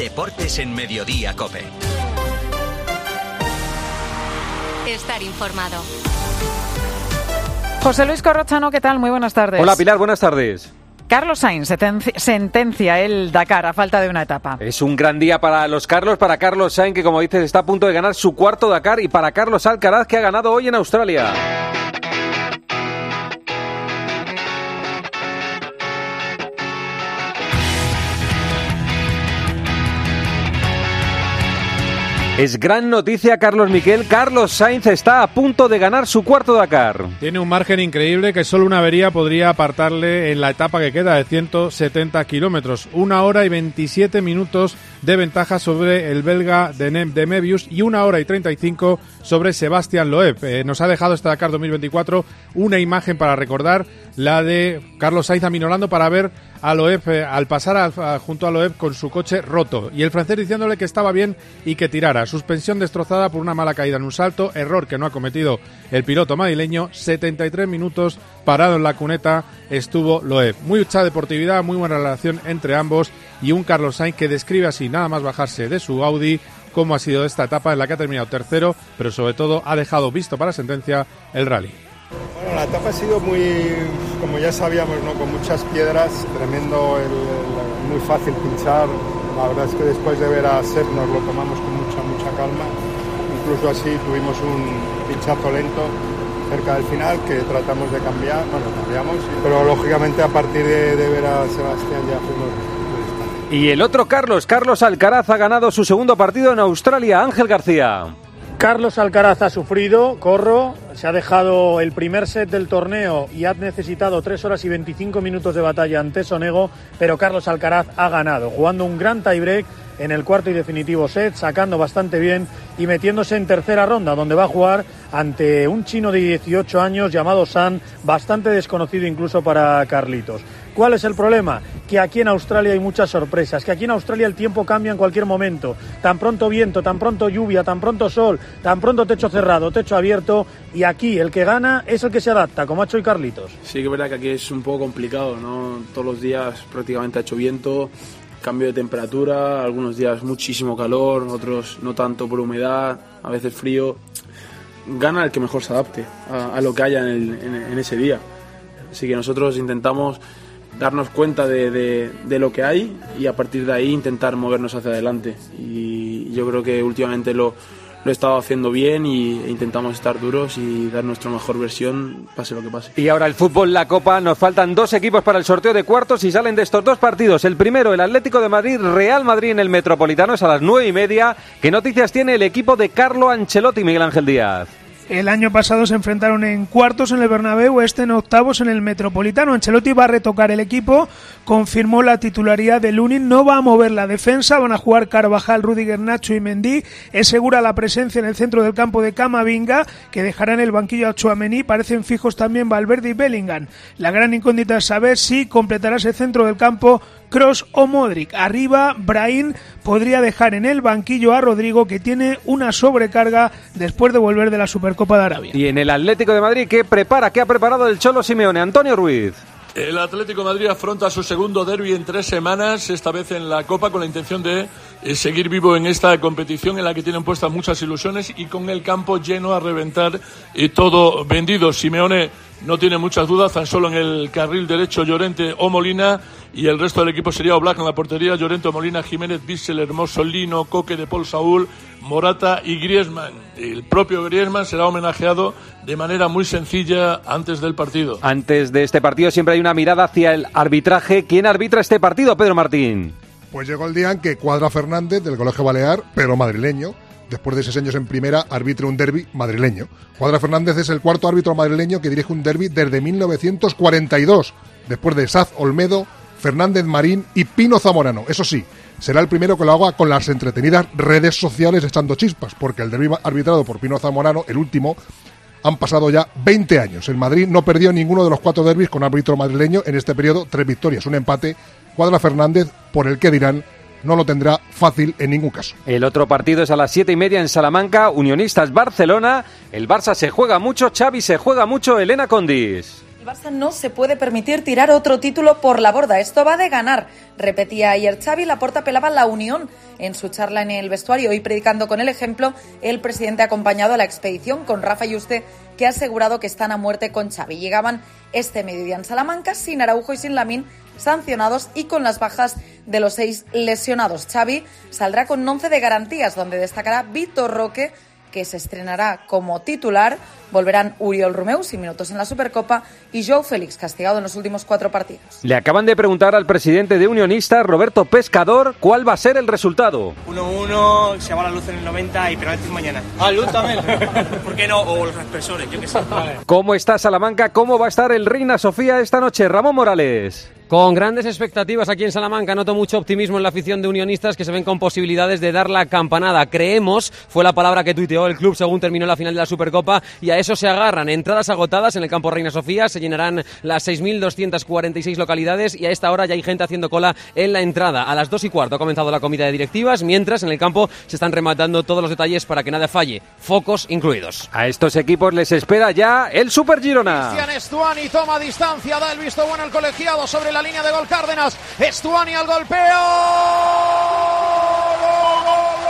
Deportes en Mediodía Cope. Estar informado. José Luis Corrochano, ¿qué tal? Muy buenas tardes. Hola Pilar, buenas tardes. Carlos Sainz sentencia el Dakar a falta de una etapa. Es un gran día para los Carlos, para Carlos Sainz, que como dices está a punto de ganar su cuarto Dakar, y para Carlos Alcaraz, que ha ganado hoy en Australia. Es gran noticia, Carlos Miquel. Carlos Sainz está a punto de ganar su cuarto Dakar. Tiene un margen increíble que solo una avería podría apartarle en la etapa que queda de 170 kilómetros. Una hora y 27 minutos de ventaja sobre el belga de, de Mebius y una hora y 35 sobre Sebastián Loeb. Eh, nos ha dejado este Dakar 2024 una imagen para recordar, la de Carlos Sainz aminorando para ver a Loeb eh, al pasar junto a Loeb con su coche roto y el francés diciéndole que estaba bien y que tirara. Suspensión destrozada por una mala caída en un salto, error que no ha cometido el piloto madrileño. 73 minutos parado en la cuneta estuvo Loeb. Muy mucha deportividad, muy buena relación entre ambos y un Carlos Sainz que describe así nada más bajarse de su Audi cómo ha sido esta etapa en la que ha terminado tercero, pero sobre todo ha dejado visto para sentencia el rally. Bueno, la etapa ha sido muy, como ya sabíamos, ¿no? con muchas piedras, tremendo, muy fácil pinchar. La verdad es que después de ver a Seth nos lo tomamos con mucha, mucha calma. Incluso así tuvimos un pinchazo lento cerca del final que tratamos de cambiar, bueno, cambiamos, pero lógicamente a partir de, de ver a Sebastián ya fuimos y el otro Carlos, Carlos Alcaraz ha ganado su segundo partido en Australia. Ángel García. Carlos Alcaraz ha sufrido, corro, se ha dejado el primer set del torneo y ha necesitado 3 horas y 25 minutos de batalla ante Sonego, pero Carlos Alcaraz ha ganado, jugando un gran tiebreak en el cuarto y definitivo set, sacando bastante bien y metiéndose en tercera ronda, donde va a jugar ante un chino de 18 años llamado San, bastante desconocido incluso para Carlitos. ¿Cuál es el problema? Que aquí en Australia hay muchas sorpresas, que aquí en Australia el tiempo cambia en cualquier momento. Tan pronto viento, tan pronto lluvia, tan pronto sol, tan pronto techo cerrado, techo abierto. Y aquí el que gana es el que se adapta, como ha hecho hoy Carlitos. Sí, que es verdad que aquí es un poco complicado, ¿no? Todos los días prácticamente ha hecho viento, cambio de temperatura, algunos días muchísimo calor, otros no tanto por humedad, a veces frío. Gana el que mejor se adapte a, lo que haya en, ese día. Así que nosotros intentamos darnos cuenta de, lo que hay y a partir de ahí intentar movernos hacia adelante. Y yo creo que últimamente lo, lo he estado haciendo bien y intentamos estar duros y dar nuestra mejor versión, pase lo que pase. Y ahora el fútbol, la Copa, nos faltan dos equipos para el sorteo de cuartos y salen de estos dos partidos. El primero, el Atlético de Madrid, Real Madrid en el Metropolitano, es a las nueve y media. ¿Qué noticias tiene el equipo de Carlo Ancelotti, Miguel Ángel Díaz? El año pasado se enfrentaron en cuartos en el Bernabéu, este en octavos en el Metropolitano. Ancelotti va a retocar el equipo, confirmó la titularidad de Lunin, no va a mover la defensa, van a jugar Carvajal, Rudiger, Nacho y Mendy. Es segura la presencia en el centro del campo de Camavinga, que dejará en el banquillo a Chouameni. Parecen fijos también Valverde y Bellingham. La gran incógnita es saber si completará ese centro del campo Cross o Modric. Arriba, Brahim podría dejar en el banquillo a Rodrigo, que tiene una sobrecarga después de volver de la Supercopa de Arabia. Y en el Atlético de Madrid, ¿qué prepara? ¿Qué ha preparado el Cholo Simeone? Antonio Ruiz. El Atlético de Madrid afronta su segundo derby en tres semanas, esta vez en la Copa, con la intención de seguir vivo en esta competición en la que tienen puestas muchas ilusiones y con el campo lleno a reventar y todo vendido. Simeone no tiene muchas dudas, tan solo en el carril derecho Llorente o Molina y el resto del equipo sería Oblak en la portería, Llorente, Molina, Jiménez, Bissell, Hermoso, Lino, Coque de Paul Saúl, Morata y Griezmann. El propio Griezmann será homenajeado de manera muy sencilla antes del partido. Antes de este partido siempre hay una mirada hacia el arbitraje. ¿Quién arbitra este partido, Pedro Martín? Pues llegó el día en que Cuadra Fernández del Colegio Balear, pero madrileño, después de seis años en primera, arbitre un derby madrileño. Cuadra Fernández es el cuarto árbitro madrileño que dirige un derby desde 1942, después de Saz Olmedo, Fernández Marín y Pino Zamorano. Eso sí, será el primero que lo haga con las entretenidas redes sociales echando chispas, porque el derbi arbitrado por Pino Zamorano, el último, han pasado ya 20 años. El Madrid no perdió ninguno de los cuatro derbis con árbitro madrileño en este periodo, tres victorias, un empate. Cuadra Fernández, por el que dirán, no lo tendrá fácil en ningún caso. El otro partido es a las siete y media en Salamanca, Unionistas Barcelona. El Barça se juega mucho, Xavi se juega mucho, Elena Condis. El Barça no se puede permitir tirar otro título por la borda. Esto va de ganar, repetía ayer Xavi. Laporta apelaba la unión en su charla en el vestuario y predicando con el ejemplo, el presidente ha acompañado a la expedición con Rafa Yuste, que ha asegurado que están a muerte con Xavi. Llegaban este mediodía en Salamanca sin Araujo y sin Lamín sancionados y con las bajas de los seis lesionados. Xavi saldrá con 11 de garantías, donde destacará Víctor Roque, que se estrenará como titular. Volverán Uriol Romeu, sin minutos en la Supercopa, y Joe Félix, castigado en los últimos cuatro partidos. Le acaban de preguntar al presidente de Unionistas, Roberto Pescador, cuál va a ser el resultado. 1-1, se va la luz en el 90 y penaltis mañana. Ah, luz también. ¿Por qué no? O los expresores, yo qué sé. ¿Cómo está Salamanca? ¿Cómo va a estar el Reina Sofía esta noche? Ramón Morales. Con grandes expectativas aquí en Salamanca, noto mucho optimismo en la afición de unionistas que se ven con posibilidades de dar la campanada. Creemos, fue la palabra que tuiteó el club según terminó la final de la Supercopa, y a eso se agarran. Entradas agotadas en el campo Reina Sofía, se llenarán las 6.246 localidades y a esta hora ya hay gente haciendo cola en la entrada. A las dos y cuarto ha comenzado la comida de directivas, mientras en el campo se están rematando todos los detalles para que nada falle, focos incluidos. A estos equipos les espera ya el Super Girona. Cristian Estuani toma distancia, da el visto bueno al colegiado sobre la línea de gol Cárdenas. Estuani al golpeo.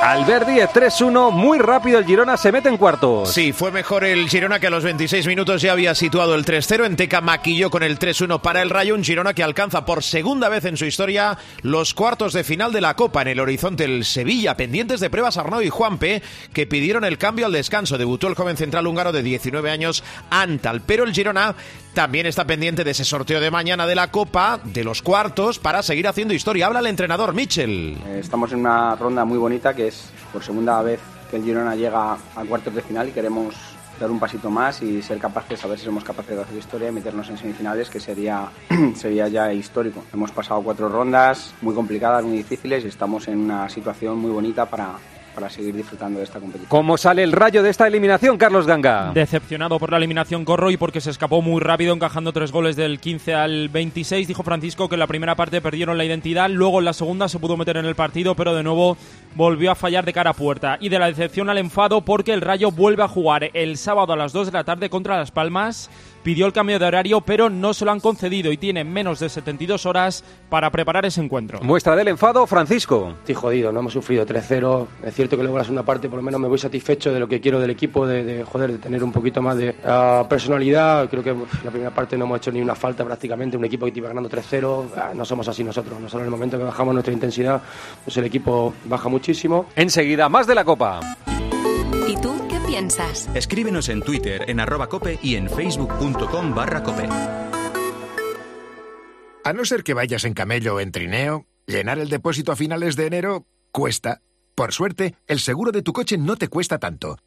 Albert 10, 3-1, muy rápido el Girona se mete en cuartos. Sí, fue mejor el Girona que a los 26 minutos ya había situado el 3-0. Enteca maquilló con el 3-1 para el Rayo, un Girona que alcanza por segunda vez en su historia los cuartos de final de la Copa. En el horizonte el Sevilla, pendientes de pruebas Arnaud y Juanpe, que pidieron el cambio al descanso. Debutó el joven central húngaro de 19 años, Antal. Pero el Girona también está pendiente de ese sorteo de mañana de la Copa, de los cuartos, para seguir haciendo historia. Habla el entrenador Mitchell. Estamos en una ronda muy bonita que es por segunda vez que el Girona llega a cuartos de final y queremos dar un pasito más y ser capaces, a ver si somos capaces de hacer historia y meternos en semifinales, que sería, sería ya histórico. Hemos pasado cuatro rondas muy complicadas, muy difíciles y estamos en una situación muy bonita para, para seguir disfrutando de esta competición. ¿Cómo sale el rayo de esta eliminación, Carlos Ganga? Decepcionado por la eliminación Corro y porque se escapó muy rápido encajando tres goles del 15 al 26. Dijo Francisco que en la primera parte perdieron la identidad, luego en la segunda se pudo meter en el partido, pero de nuevo volvió a fallar de cara a puerta. Y de la decepción al enfado porque el rayo vuelve a jugar el sábado a las 2 de la tarde contra Las Palmas pidió el cambio de horario, pero no se lo han concedido y tiene menos de 72 horas para preparar ese encuentro. Muestra del enfado, Francisco. Estoy jodido, no hemos sufrido 3-0. Es cierto que luego en la segunda parte por lo menos me voy satisfecho de lo que quiero del equipo, de, de joder, de tener un poquito más de uh, personalidad. Creo que uf, la primera parte no hemos hecho ni una falta prácticamente. Un equipo que iba ganando 3-0, uh, no somos así nosotros. Nosotros en el momento que bajamos nuestra intensidad, pues el equipo baja muchísimo. Enseguida, más de la Copa. Escríbenos en Twitter, en arroba cope y en facebook.com barra cope. A no ser que vayas en camello o en trineo, llenar el depósito a finales de enero cuesta. Por suerte, el seguro de tu coche no te cuesta tanto.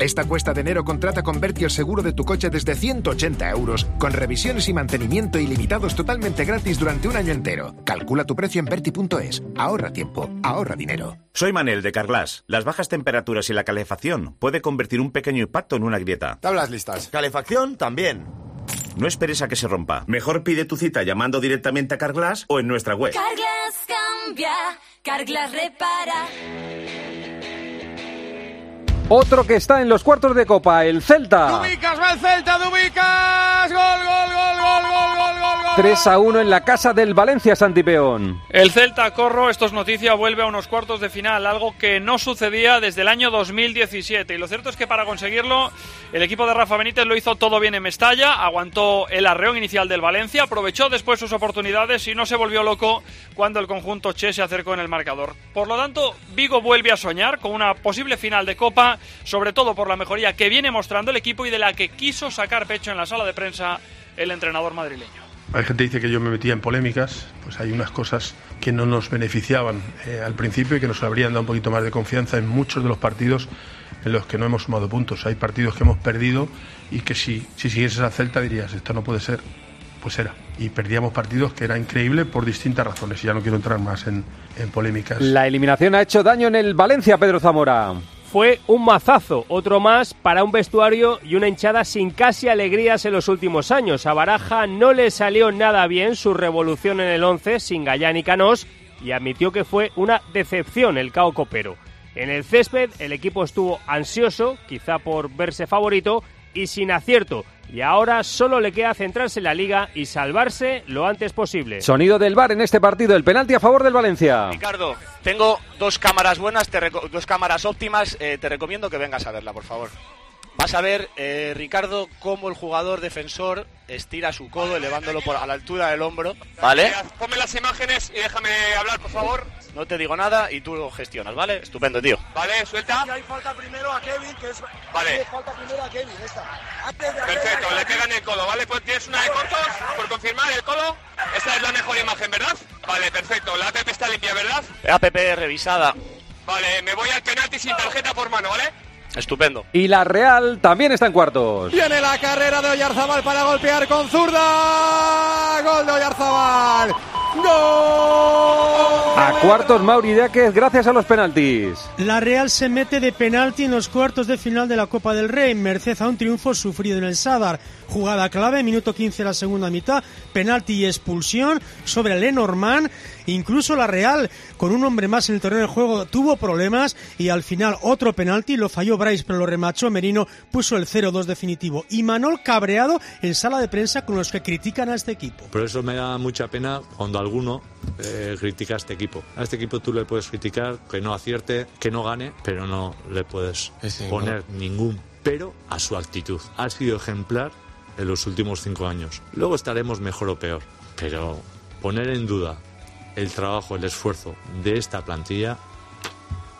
Esta cuesta de enero contrata con Berti el seguro de tu coche desde 180 euros, con revisiones y mantenimiento ilimitados totalmente gratis durante un año entero. Calcula tu precio en Berti.es. Ahorra tiempo, ahorra dinero. Soy Manel de Carglass. Las bajas temperaturas y la calefacción puede convertir un pequeño impacto en una grieta. Tablas listas. Calefacción también. No esperes a que se rompa. Mejor pide tu cita llamando directamente a Carglass o en nuestra web. Carglass cambia, Carglass repara. Otro que está en los cuartos de Copa, el Celta. Dubicas, va el Celta, Dubicas. Gol, gol, gol, gol, gol, gol. 3 a 1 en la casa del Valencia Santipeón. El Celta Corro, esto es noticia, vuelve a unos cuartos de final, algo que no sucedía desde el año 2017. Y lo cierto es que para conseguirlo, el equipo de Rafa Benítez lo hizo todo bien en Mestalla, aguantó el arreón inicial del Valencia, aprovechó después sus oportunidades y no se volvió loco cuando el conjunto Che se acercó en el marcador. Por lo tanto, Vigo vuelve a soñar con una posible final de Copa, sobre todo por la mejoría que viene mostrando el equipo y de la que quiso sacar pecho en la sala de prensa el entrenador madrileño. Hay gente que dice que yo me metía en polémicas, pues hay unas cosas que no nos beneficiaban eh, al principio y que nos habrían dado un poquito más de confianza en muchos de los partidos en los que no hemos sumado puntos. Hay partidos que hemos perdido y que si, si siguieses a Celta dirías, esto no puede ser, pues era. Y perdíamos partidos que era increíble por distintas razones. Y ya no quiero entrar más en, en polémicas. La eliminación ha hecho daño en el Valencia, Pedro Zamora fue un mazazo, otro más para un vestuario y una hinchada sin casi alegrías en los últimos años. A Baraja no le salió nada bien su revolución en el 11 sin Gallán y Canós y admitió que fue una decepción el cao copero. En el césped el equipo estuvo ansioso, quizá por verse favorito, y sin acierto. Y ahora solo le queda centrarse en la liga y salvarse lo antes posible. Sonido del bar en este partido, el penalti a favor del Valencia. Ricardo, tengo dos cámaras buenas, te reco- dos cámaras óptimas. eh, te recomiendo que vengas a verla, por favor. Vas a ver, eh, Ricardo, cómo el jugador defensor estira su codo elevándolo por, a la altura del hombro. ¿Vale? Ponme las imágenes y déjame hablar, por favor. No te digo nada y tú lo gestionas, ¿vale? Estupendo, tío. Vale, suelta. hay falta primero a Kevin, que es... Vale. falta primero a Kevin, esta. Antes de Perfecto, le pegan el codo, ¿vale? Pues tienes una de cortos, por confirmar el codo. Esta es la mejor imagen, ¿verdad? Vale, perfecto. La APP está limpia, ¿verdad? APP revisada. Vale, me voy al penalti sin tarjeta por mano, ¿vale? Estupendo. Y la Real también está en cuartos. Viene la carrera de Oyarzabal para golpear con zurda. Gol de Oyarzabal. ¡Gol! A cuartos Mauri Díaz gracias a los penaltis. La Real se mete de penalti en los cuartos de final de la Copa del Rey, merced a un triunfo sufrido en el Sadar. Jugada clave, minuto 15 de la segunda mitad, penalti y expulsión sobre Lenormand. Incluso la Real, con un hombre más en el terreno de juego, tuvo problemas y al final otro penalti, lo falló Bryce, pero lo remachó Merino, puso el 0-2 definitivo. Y Manol cabreado en sala de prensa con los que critican a este equipo. Por eso me da mucha pena cuando alguno eh, critica a este equipo. A este equipo tú le puedes criticar que no acierte, que no gane, pero no le puedes poner ningún pero a su actitud. Ha sido ejemplar en los últimos cinco años. Luego estaremos mejor o peor, pero poner en duda el trabajo, el esfuerzo de esta plantilla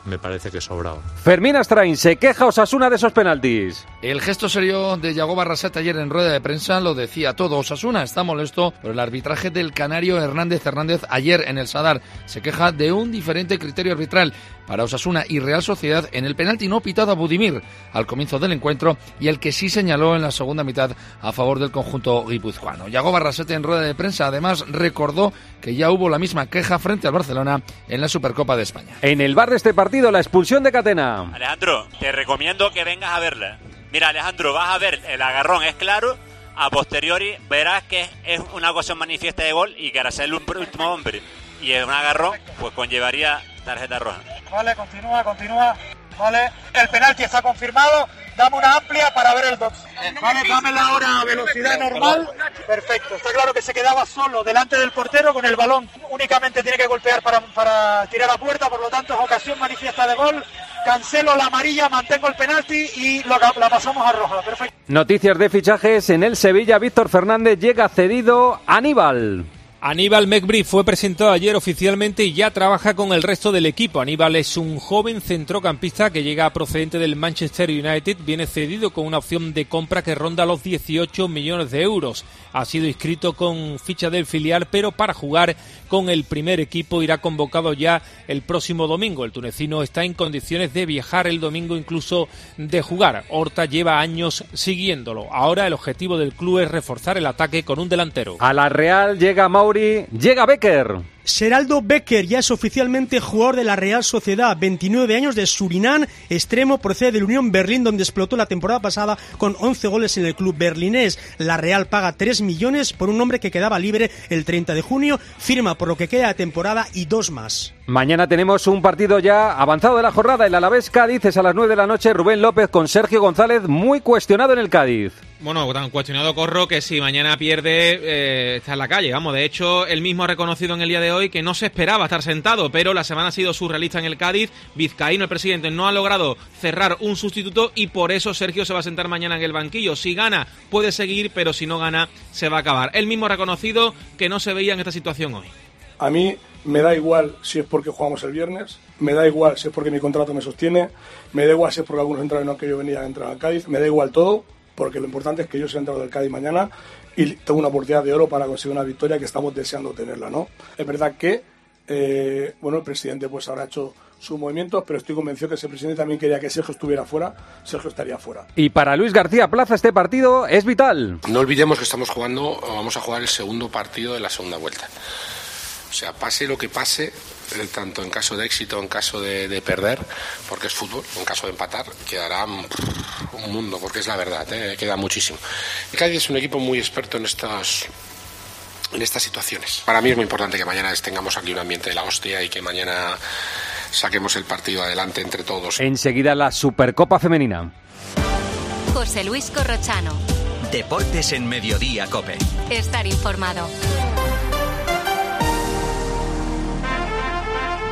me parece que sobraba. Fermín Astrain se queja Osasuna de esos penaltis. El gesto serio de Yago Barrasate ayer en rueda de prensa lo decía todo. Osasuna está molesto por el arbitraje del canario Hernández Hernández ayer en el Sadar. Se queja de un diferente criterio arbitral para Osasuna y Real Sociedad en el penalti no pitado a Budimir al comienzo del encuentro y el que sí señaló en la segunda mitad a favor del conjunto guipuzcoano. Yago Barrasate en rueda de prensa además recordó que ya hubo la misma queja frente al Barcelona en la Supercopa de España. En el bar de este partido, la expulsión de Catena. Alejandro, te recomiendo que vengas a verla. Mira, Alejandro, vas a ver, el agarrón es claro. A posteriori verás que es una ocasión manifiesta de gol y que hará ser un último hombre. Y en un agarrón, pues conllevaría tarjeta roja. Vale, continúa, continúa. Vale, el penalti está confirmado. Dame una amplia para ver el box. Vale, dámela ahora a velocidad normal. Perfecto. Está claro que se quedaba solo delante del portero con el balón. Únicamente tiene que golpear para, para tirar a puerta, por lo tanto es ocasión manifiesta de gol. Cancelo la amarilla, mantengo el penalti y lo, la pasamos a roja. Perfecto. Noticias de fichajes en el Sevilla. Víctor Fernández llega cedido a Aníbal. Aníbal Mekbri fue presentado ayer oficialmente y ya trabaja con el resto del equipo. Aníbal es un joven centrocampista que llega procedente del Manchester United, viene cedido con una opción de compra que ronda los 18 millones de euros. Ha sido inscrito con ficha del filial, pero para jugar con el primer equipo irá convocado ya el próximo domingo. El tunecino está en condiciones de viajar el domingo, incluso de jugar. Horta lleva años siguiéndolo. Ahora el objetivo del club es reforzar el ataque con un delantero. A la Real llega Llega Becker. Seraldo Becker ya es oficialmente jugador de la Real Sociedad, 29 años de Surinam, extremo, procede del Unión Berlín donde explotó la temporada pasada con 11 goles en el club berlinés. La Real paga 3 millones por un hombre que quedaba libre el 30 de junio, firma por lo que queda de temporada y dos más. Mañana tenemos un partido ya avanzado de la jornada, el Alavés Cádiz es a las 9 de la noche, Rubén López con Sergio González muy cuestionado en el Cádiz. Bueno, tan cuestionado Corro que si mañana pierde eh, está en la calle. Vamos, de hecho, él mismo ha reconocido en el día de hoy que no se esperaba estar sentado, pero la semana ha sido surrealista en el Cádiz. Vizcaíno, el presidente, no ha logrado cerrar un sustituto y por eso Sergio se va a sentar mañana en el banquillo. Si gana, puede seguir, pero si no gana, se va a acabar. Él mismo ha reconocido que no se veía en esta situación hoy. A mí me da igual si es porque jugamos el viernes, me da igual si es porque mi contrato me sostiene, me da igual si es porque algunos entraron no que yo venía a entrar al Cádiz, me da igual todo, porque lo importante es que yo sea entrado del Cádiz mañana y tengo una oportunidad de oro para conseguir una victoria que estamos deseando tenerla, ¿no? Es verdad que, eh, bueno, el presidente pues habrá hecho sus movimientos, pero estoy convencido que el presidente también quería que Sergio estuviera fuera, Sergio estaría fuera. Y para Luis García Plaza este partido es vital. No olvidemos que estamos jugando, vamos a jugar el segundo partido de la segunda vuelta. O sea, pase lo que pase, tanto en caso de éxito, en caso de, de perder, porque es fútbol, en caso de empatar, quedará mm, un mundo, porque es la verdad, ¿eh? queda muchísimo. El Cádiz es un equipo muy experto en estas, en estas situaciones. Para mí es muy importante que mañana tengamos aquí un ambiente de la hostia y que mañana saquemos el partido adelante entre todos. Enseguida la Supercopa Femenina. José Luis Corrochano. Deportes en Mediodía, Cope. Estar informado.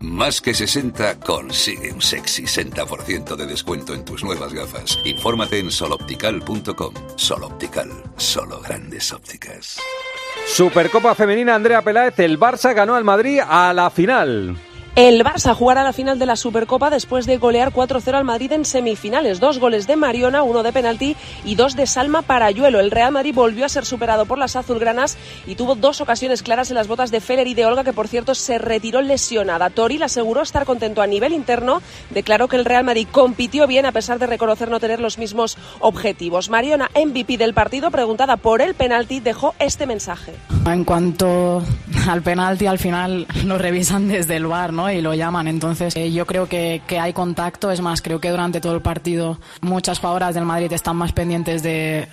Más que 60 consigue un sexy 60% de descuento en tus nuevas gafas. Infórmate en soloptical.com. Soloptical, solo grandes ópticas. Supercopa Femenina Andrea Peláez, el Barça ganó al Madrid a la final. El Barça jugará la final de la Supercopa después de golear 4-0 al Madrid en semifinales. Dos goles de Mariona, uno de penalti y dos de Salma Parayuelo. El Real Madrid volvió a ser superado por las azulgranas y tuvo dos ocasiones claras en las botas de Feller y de Olga, que por cierto se retiró lesionada. Toril aseguró estar contento a nivel interno. Declaró que el Real Madrid compitió bien a pesar de reconocer no tener los mismos objetivos. Mariona, MVP del partido, preguntada por el penalti, dejó este mensaje. En cuanto al penalti, al final lo revisan desde el bar, ¿no? Y lo llaman. Entonces, eh, yo creo que, que hay contacto. Es más, creo que durante todo el partido muchas jugadoras del Madrid están más pendientes de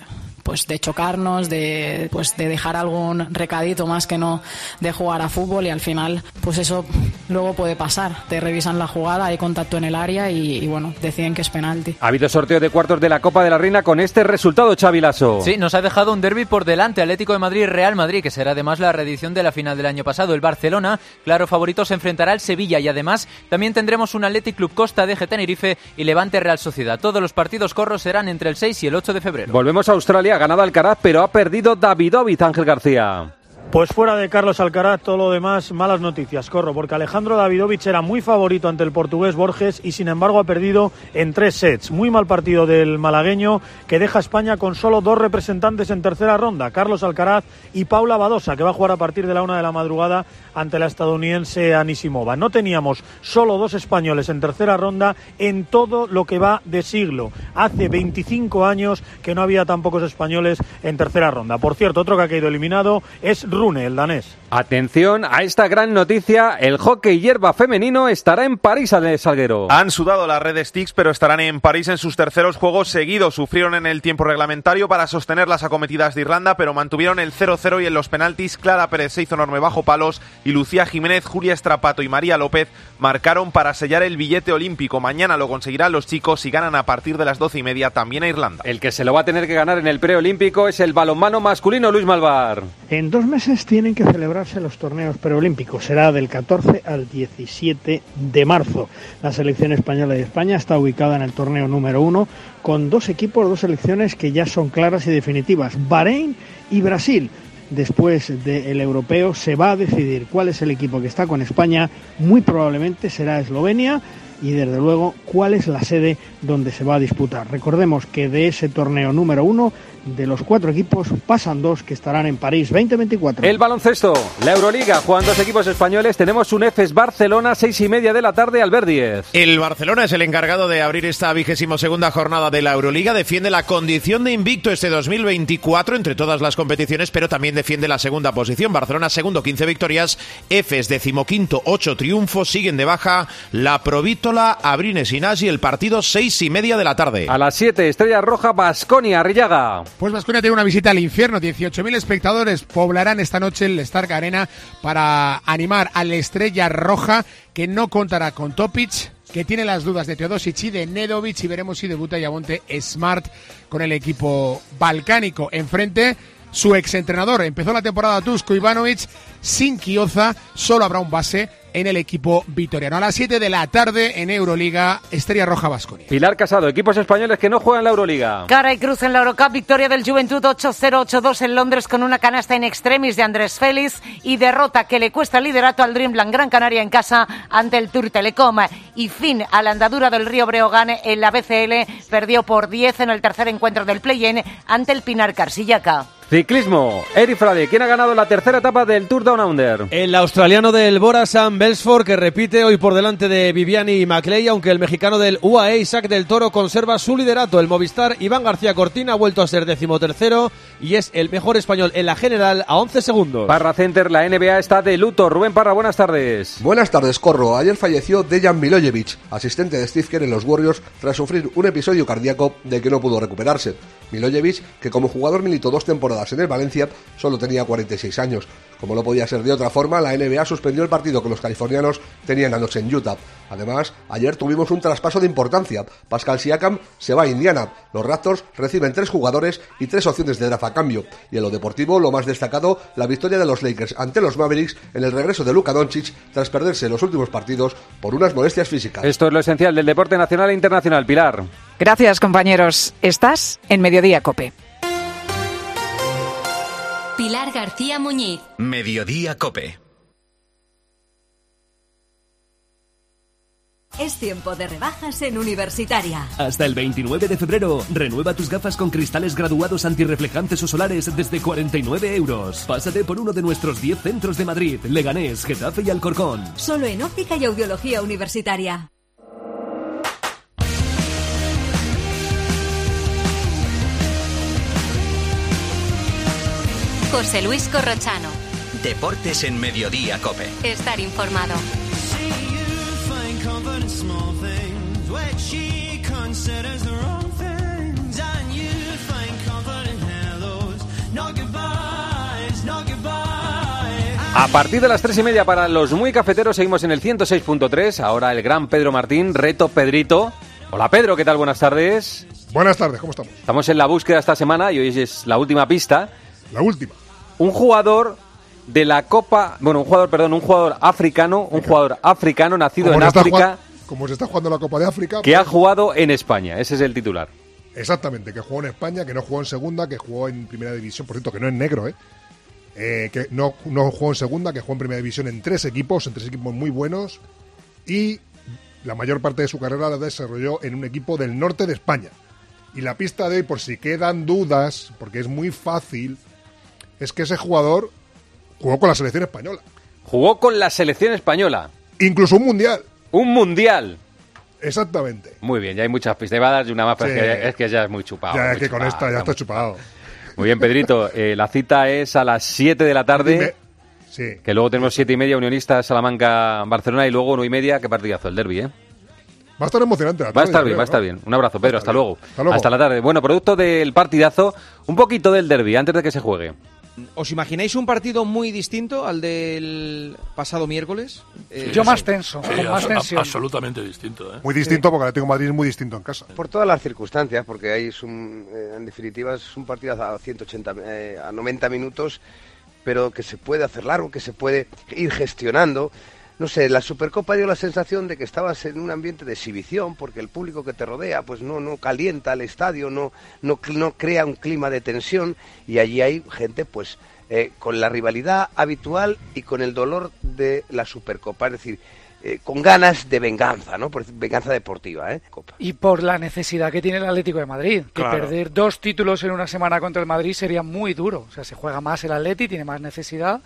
pues de chocarnos, de pues de dejar algún recadito más que no de jugar a fútbol y al final pues eso luego puede pasar. Te revisan la jugada, hay contacto en el área y, y bueno, deciden que es penalti. Ha habido sorteo de cuartos de la Copa de la Reina con este resultado, Xavi Lasso. Sí, nos ha dejado un derby por delante, Atlético de Madrid Real Madrid, que será además la reedición de la final del año pasado. El Barcelona, claro favorito, se enfrentará al Sevilla y además también tendremos un Athletic Club Costa de Tenerife y Levante Real Sociedad. Todos los partidos corros serán entre el 6 y el 8 de febrero. Volvemos a Australia, ha ganado Alcaraz, pero ha perdido Davidovic, Ángel García. Pues fuera de Carlos Alcaraz, todo lo demás, malas noticias, corro, porque Alejandro Davidovich era muy favorito ante el portugués Borges y sin embargo ha perdido en tres sets. Muy mal partido del malagueño que deja a España con solo dos representantes en tercera ronda, Carlos Alcaraz y Paula Badosa, que va a jugar a partir de la una de la madrugada ante la estadounidense Anisimova. No teníamos solo dos españoles en tercera ronda en todo lo que va de siglo. Hace 25 años que no había tan pocos españoles en tercera ronda. Por cierto, otro que ha caído eliminado es Rune, el danés. Atención a esta gran noticia, el hockey hierba femenino estará en París, Salguero. Han sudado las Red Sticks, pero estarán en París en sus terceros juegos seguidos. Sufrieron en el tiempo reglamentario para sostener las acometidas de Irlanda, pero mantuvieron el 0-0 y en los penaltis Clara Pérez se hizo enorme bajo palos y Lucía Jiménez, Julia Estrapato y María López marcaron para sellar el billete olímpico. Mañana lo conseguirán los chicos si ganan a partir de las doce y media también a Irlanda. El que se lo va a tener que ganar en el preolímpico es el balonmano masculino Luis Malvar. En dos meses tienen que celebrarse los torneos preolímpicos. Será del 14 al 17 de marzo. La selección española de España está ubicada en el torneo número uno con dos equipos, dos selecciones que ya son claras y definitivas. Bahrein y Brasil. Después del europeo se va a decidir cuál es el equipo que está con España. Muy probablemente será Eslovenia y desde luego cuál es la sede donde se va a disputar. Recordemos que de ese torneo número uno, de los cuatro equipos, pasan dos que estarán en París 2024. El baloncesto, la Euroliga, juegan dos equipos españoles. Tenemos un EFES Barcelona, seis y media de la tarde, Albert 10. El Barcelona es el encargado de abrir esta vigésimo segunda jornada de la Euroliga. Defiende la condición de invicto este 2024 entre todas las competiciones, pero también defiende la segunda posición. Barcelona segundo, 15 victorias. EFES decimoquinto, 8 triunfos. Siguen de baja la Provítola, Abrines y Nasi. El partido seis y media de la tarde. A las 7, Estrella Roja, Basconia, Arrillaga. Pues Vasconia tiene una visita al infierno. 18.000 espectadores poblarán esta noche el Stark Arena para animar a la Estrella Roja, que no contará con Topic, que tiene las dudas de Teodosic y de Nedovic y veremos si debuta Yabonte Smart con el equipo balcánico. Enfrente, su exentrenador empezó la temporada Tusko Ivanovic sin Kioza, solo habrá un base en el equipo vitoriano. A las 7 de la tarde en Euroliga, Estrella Roja Basconia. Pilar Casado, equipos españoles que no juegan la Euroliga. Cara y cruz en la Eurocup, victoria del Juventud 8-0-8-2 en Londres con una canasta en extremis de Andrés Félix y derrota que le cuesta el liderato al Dreamland Gran Canaria en casa ante el Tour Telecom. Y fin a la andadura del Río Breogán en la BCL, perdió por 10 en el tercer encuentro del play-in ante el Pinar Carsillaca. Ciclismo. Eri Frade, ¿quién ha ganado la tercera etapa del Tour Down Under? El australiano del Bora Sam Belsford, que repite hoy por delante de Viviani y Maclay, aunque el mexicano del UAE Isaac del Toro conserva su liderato. El Movistar Iván García Cortina ha vuelto a ser decimotercero y es el mejor español en la general a 11 segundos. Parra Center, la NBA está de luto. Rubén Parra, buenas tardes. Buenas tardes, Corro. Ayer falleció Dejan Milojevic, asistente de Steve Kerr en los Warriors, tras sufrir un episodio cardíaco del que no pudo recuperarse. Milojevic, que como jugador militó dos temporadas en el Valencia, solo tenía 46 años. Como no podía ser de otra forma, la NBA suspendió el partido que los californianos tenían anoche en Utah. Además, ayer tuvimos un traspaso de importancia. Pascal Siakam se va a Indiana. Los Raptors reciben tres jugadores y tres opciones de draft a cambio. Y en lo deportivo, lo más destacado, la victoria de los Lakers ante los Mavericks en el regreso de Luka Doncic tras perderse los últimos partidos por unas molestias físicas. Esto es lo esencial del deporte nacional e internacional. Pilar. Gracias, compañeros. Estás en Mediodía Cope. Pilar García Muñiz. Mediodía Cope. Es tiempo de rebajas en Universitaria. Hasta el 29 de febrero, renueva tus gafas con cristales graduados antirreflejantes o solares desde 49 euros. Pásate por uno de nuestros 10 centros de Madrid, Leganés, Getafe y Alcorcón. Solo en óptica y audiología universitaria. José Luis Corrochano. Deportes en Mediodía Cope. Estar informado. A partir de las tres y media para los muy cafeteros seguimos en el 106.3. Ahora el gran Pedro Martín, reto Pedrito. Hola Pedro, ¿qué tal? Buenas tardes. Buenas tardes, ¿cómo estamos? Estamos en la búsqueda esta semana y hoy es la última pista. La última. Un jugador de la Copa, bueno, un jugador, perdón, un jugador africano, un jugador africano nacido en Como África como se está jugando la Copa de África. que pues, ha jugado en España. Ese es el titular. Exactamente, que jugó en España, que no jugó en segunda, que jugó en primera división, por cierto, que no es negro, ¿eh? Eh, que no, no jugó en segunda, que jugó en primera división en tres equipos, en tres equipos muy buenos, y la mayor parte de su carrera la desarrolló en un equipo del norte de España. Y la pista de hoy, por si quedan dudas, porque es muy fácil, es que ese jugador jugó con la selección española. Jugó con la selección española. Incluso un mundial. Un mundial. Exactamente. Muy bien, ya hay muchas pistas. Iba a dar una más, pero Sí. es, que, es que ya es muy chupado. ya, es que con esta ya está chupado. Muy bien, Pedrito. eh, la cita es a las 7 de la tarde. Sí. Que luego tenemos 7 y media, Unionistas, Salamanca, Barcelona y luego 1 y media. Qué partidazo, el derby, ¿eh? Va a estar emocionante la Va a tarde, estar bien, creo, va a estar ¿no? bien. Un abrazo, Pedro. Hasta luego. Hasta luego. la tarde. Bueno, producto del partidazo, un poquito del derby antes de que se juegue. ¿Os imagináis un partido muy distinto al del pasado miércoles? Eh, Yo más tenso, Sí, con más tensión. absolutamente distinto. Muy distinto porque el Atlético de Madrid es muy distinto en casa. Por todas las circunstancias, porque ahí es un, eh, en definitiva es un partido a 180, eh, a 90 minutos, pero que se puede hacer largo, que se puede ir gestionando. No sé, la Supercopa dio la sensación de que estabas en un ambiente de exhibición, porque el público que te rodea pues no, no calienta el estadio, no, no, no crea un clima de tensión, y allí hay gente pues eh, con la rivalidad habitual y con el dolor de la Supercopa, es decir, eh, con ganas de venganza, ¿no? Por venganza deportiva, ¿eh? Copa. Y por la necesidad que tiene el Atlético de Madrid. Que Claro. perder dos títulos en una semana contra el Madrid sería muy duro. O sea, se juega más el Atleti, tiene más necesidad.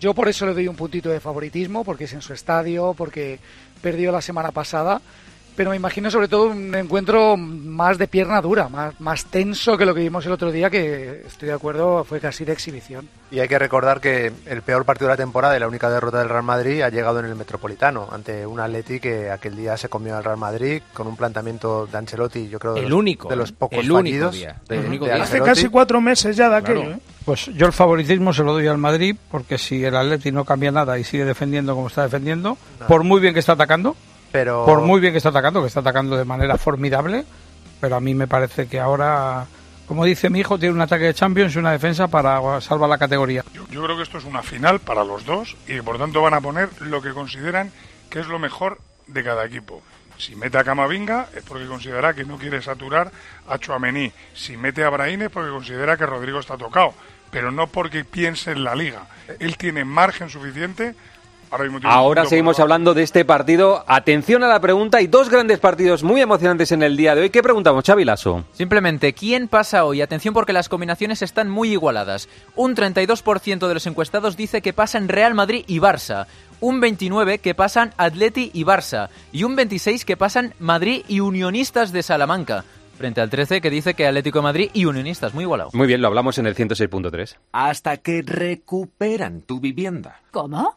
Yo por eso le doy un puntito de favoritismo, porque es en su estadio, porque perdió la semana pasada. Pero me imagino sobre todo un encuentro más de pierna dura, más, más tenso que lo que vimos el otro día, que estoy de acuerdo, fue casi de exhibición. Y hay que recordar que el peor partido de la temporada y la única derrota del Real Madrid ha llegado en el Metropolitano, ante un Atleti que aquel día se comió al Real Madrid con un planteamiento de Ancelotti, yo creo, de El los, único, de los pocos el único fallidos día, de- el único de día. Hace casi cuatro meses ya de aquello, ¿eh? Pues yo el favoritismo se lo doy al Madrid, porque si el Atleti no cambia nada y sigue defendiendo como está defendiendo, por muy bien que está atacando, Pero- por muy bien que está atacando, que está atacando de manera formidable, pero a mí me parece que ahora, como dice mi hijo, tiene un ataque de Champions y una defensa para salvar la categoría. Yo creo que esto es una final para los dos y por tanto van a poner lo que consideran que es lo mejor de cada equipo. Si mete a Camavinga es porque considera que no quiere saturar a Chuamení. Si mete a Brahim es porque considera que Rodrigo está tocado, pero no porque piense en la liga. Él tiene margen suficiente ahora mismo tiene un Ahora punto seguimos hablando de este partido. Atención a la pregunta. Hay dos grandes partidos muy emocionantes en el día de hoy. ¿Qué preguntamos, Xavi Lasso? Simplemente, ¿quién pasa hoy? Atención porque las combinaciones están muy igualadas. Un 32% de los encuestados dice que pasan Real Madrid y Barça. Un 29% que pasan Atleti y Barça. Y un 26% que pasan Madrid y Unionistas de Salamanca. Frente al 13% que dice que Atlético de Madrid y Unionistas. Muy igualado. Muy bien, lo hablamos en el 106.3. Hasta que recuperan tu vivienda. ¿Cómo?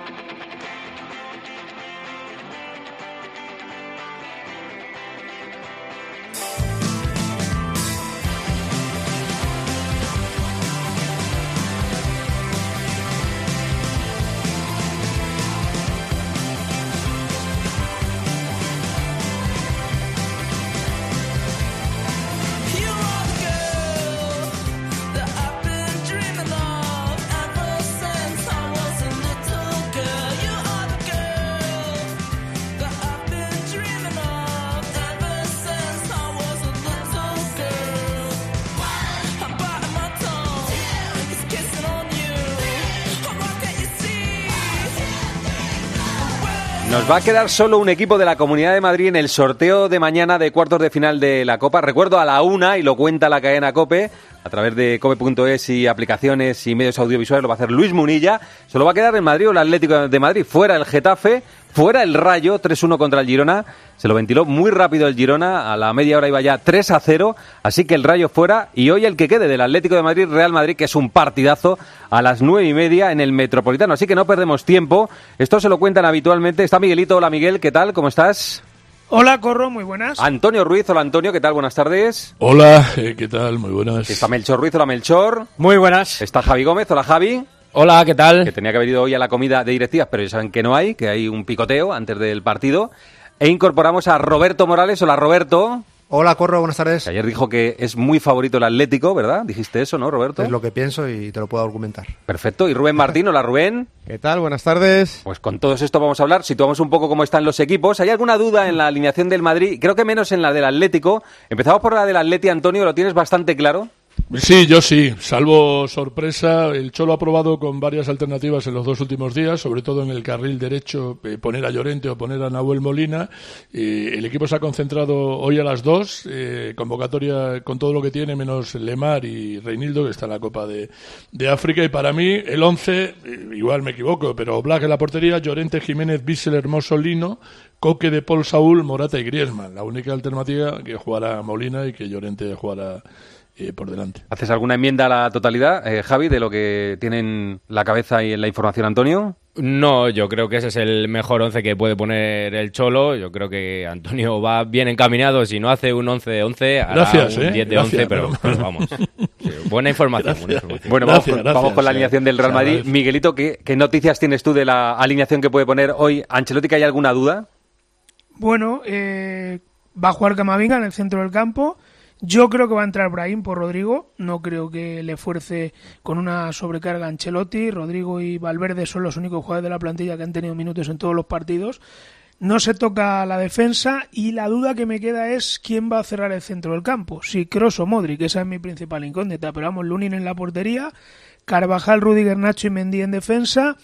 Nos va a quedar solo un equipo de la Comunidad de Madrid en el sorteo de mañana de cuartos de final de la Copa. Recuerdo a la una, y lo cuenta la cadena Cope, a través de cope.es y aplicaciones y medios audiovisuales, lo va a hacer Luis Munilla. Solo va a quedar en Madrid o el Atlético de Madrid. Fuera el Getafe, fuera el Rayo, 3-1 contra el Girona. Se lo ventiló muy rápido el Girona, a la media hora iba ya 3 0, así que el Rayo fuera. Y hoy el que quede del Atlético de Madrid, Real Madrid, que es un partidazo a las nueve y media en el Metropolitano. Así que no perdemos tiempo. Esto se lo cuentan habitualmente. Está Miguelito. Hola Miguel, ¿qué tal? ¿Cómo estás? Hola, Corro, muy buenas. Antonio Ruiz, hola Antonio, ¿qué tal? Buenas tardes. Hola, eh, ¿qué tal? Muy buenas. Está Melchor Ruiz, hola Melchor. Muy buenas. Está Javi Gómez, hola Javi. Hola, ¿qué tal? Que tenía que haber ido hoy a la comida de directivas, pero ya saben que no hay, que hay un picoteo antes del partido. E incorporamos a Roberto Morales. Hola Roberto. Hola, Corro, buenas tardes. Ayer dijo que es muy favorito el Atlético, ¿verdad? Dijiste eso, ¿no, Roberto? Es lo que pienso y te lo puedo argumentar. Perfecto. Y Rubén Martín, hola Rubén. ¿Qué tal? Buenas tardes. Pues con todo esto vamos a hablar, situamos un poco cómo están los equipos. ¿Hay alguna duda en la alineación del Madrid? Creo que menos en la del Atlético. Empezamos por la del Atleti, Antonio, ¿lo tienes bastante claro? Sí, yo sí, salvo sorpresa, el Cholo ha probado con varias alternativas en los dos últimos días, sobre todo en el carril derecho, eh, poner a Llorente o poner a Nahuel Molina. Eh, el equipo se ha concentrado hoy a las dos, eh, convocatoria con todo lo que tiene, menos Lemar y Reinildo, que está en la Copa de, de África. Y para mí, el 11, igual me equivoco, pero Black en la portería, Llorente, Jiménez, Bissell, Hermoso, Lino, Coque de Paul Saúl, Morata y Griezmann. La única alternativa que jugará Molina y que Llorente jugará eh, por delante. ¿Haces alguna enmienda a la totalidad, eh, Javi, de lo que tienen la cabeza y en la información Antonio? No, yo creo que ese es el mejor once que puede poner el Cholo. Yo creo que Antonio va bien encaminado. Si no hace un 11-11, hará Gracias, un eh, 10 de gracias, 11, pero, pero- pero vamos. Sí, buena información. buena información. Bueno, vamos, con- vamos con la alineación del Real Madrid. Miguelito, ¿qué, qué noticias tienes tú de la alineación que puede poner hoy Ancelotti? ¿Que hay alguna duda? Bueno, eh, va a jugar Camavinga en el centro del campo. Yo creo que va a entrar Brahim por Rodrigo. No creo que le fuerce con una sobrecarga Ancelotti. Rodrigo y Valverde son los únicos jugadores de la plantilla que han tenido minutos en todos los partidos. No se toca la defensa y la duda que me queda es quién va a cerrar el centro del campo. Si Kroos o Modric, esa es mi principal incógnita. Pero vamos, Lunin en la portería, Carvajal, Rudiger, Nacho y Mendy en defensa,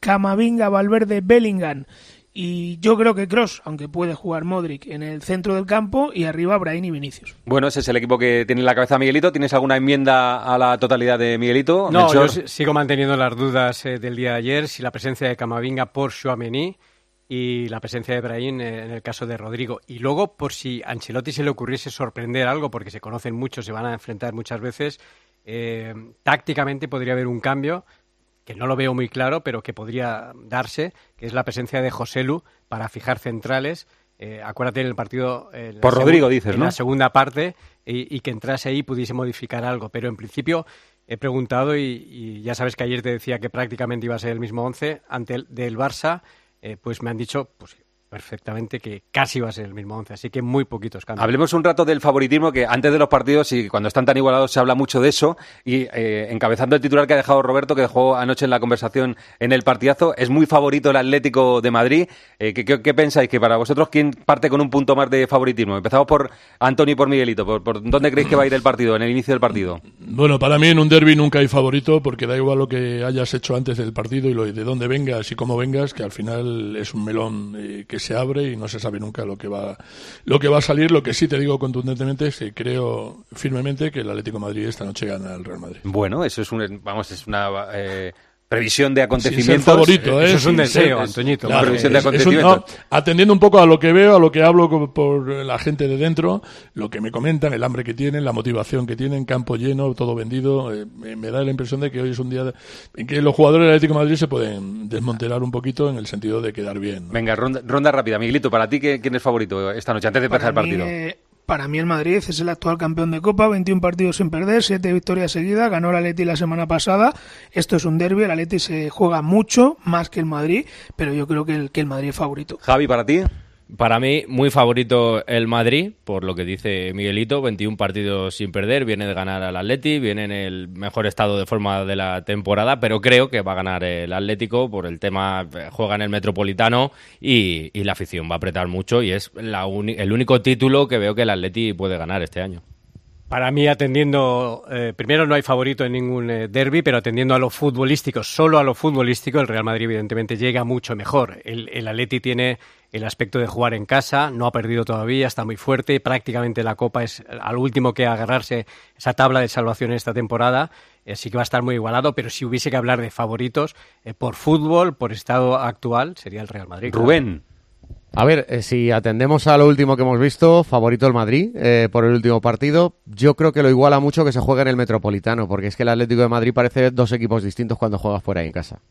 Camavinga, Valverde, Bellingham y yo creo que Cross, aunque puede jugar Modric en el centro del campo y arriba Brahim y Vinicius. Bueno, ese es el equipo que tiene en la cabeza Miguelito. ¿Tienes alguna enmienda a la totalidad de Miguelito? No, Melchor? yo si- sigo manteniendo las dudas eh, del día de ayer, si la presencia de Camavinga por Chouameni y la presencia de Brahim eh, en el caso de Rodrigo. Y luego, por si a Ancelotti se le ocurriese sorprender algo, porque se conocen mucho, se van a enfrentar muchas veces, eh, tácticamente podría haber un cambio que no lo veo muy claro, pero que podría darse, que es la presencia de Joselu para fijar centrales eh, acuérdate en el partido... eh, en Por Rodrigo, dices, en ¿no? la segunda parte y, y que entrase ahí y pudiese modificar algo. Pero en principio he preguntado y, y ya sabes que ayer te decía que prácticamente iba a ser el mismo 11 ante el del Barça, eh, pues me han dicho pues perfectamente que casi va a ser el mismo 11, así que muy poquitos cambios. Hablemos un rato del favoritismo, que antes de los partidos y cuando están tan igualados se habla mucho de eso. Y eh, encabezando el titular que ha dejado Roberto, que dejó anoche en la conversación en el partidazo, es muy favorito el Atlético de Madrid. Eh, ¿qué, qué, qué pensáis? Que para vosotros, ¿quién parte con un punto más de favoritismo? Empezamos por Antonio y por Miguelito. ¿Por, por dónde creéis que va a ir el partido, en el inicio del partido? Bueno, para mí en un derby nunca hay favorito porque da igual lo que hayas hecho antes del partido y lo de dónde vengas y cómo vengas, que al final es un melón eh, que se abre y no se sabe nunca lo que va lo que va a salir. Lo que sí te digo contundentemente es que creo firmemente que el Atlético Madrid esta noche gana al Real Madrid. Bueno, eso es un, vamos, es una eh, previsión de Sin acontecimientos. ser favorito, ¿eh? Eso es un deseo, ser- Antoñito. Claro, previsión de un- acontecimientos. no, atendiendo un poco a lo que veo, a lo que hablo por la gente de dentro, lo que me comentan, el hambre que tienen, la motivación que tienen, campo lleno, todo vendido, eh, me, me da la impresión de que hoy es un día de- en que los jugadores del Atlético de Madrid se pueden desmontelar un poquito en el sentido de quedar bien. ¿no? Venga, ronda, ronda rápida. Miguelito, para ti, ¿qué- ¿quién es favorito esta noche, antes de empezar el partido? eh, para mí el Madrid es el actual campeón de Copa, 21 partidos sin perder, 7 victorias seguidas, ganó el Atleti la semana pasada. Esto es un derbi, el Atleti se juega mucho más que el Madrid, pero yo creo que el, que el Madrid es favorito. Javi, para ti. Para mí, muy favorito el Madrid, por lo que dice Miguelito, 21 partidos sin perder, viene de ganar al Atleti, viene en el mejor estado de forma de la temporada, pero creo que va a ganar el Atlético por el tema, eh, juega en el Metropolitano y, la afición va a apretar mucho y es la el único título que veo que el Atleti puede ganar este año. Para mí, atendiendo, eh, primero no hay favorito en ningún eh, derby, pero atendiendo a lo futbolístico, solo a lo futbolístico, el Real Madrid evidentemente llega mucho mejor. El, el Atleti tiene el aspecto de jugar en casa, no ha perdido todavía, está muy fuerte, prácticamente la Copa es al último que agarrarse esa tabla de salvación en esta temporada, así que va a estar muy igualado, pero si hubiese que hablar de favoritos, eh, por fútbol, por estado actual, sería el Real Madrid. claro. Rubén. A ver, eh, si atendemos a lo último que hemos visto, favorito el Madrid eh, por el último partido, yo creo que lo iguala mucho que se juegue en el Metropolitano, porque es que el Atlético de Madrid parece dos equipos distintos cuando juegas fuera y en casa.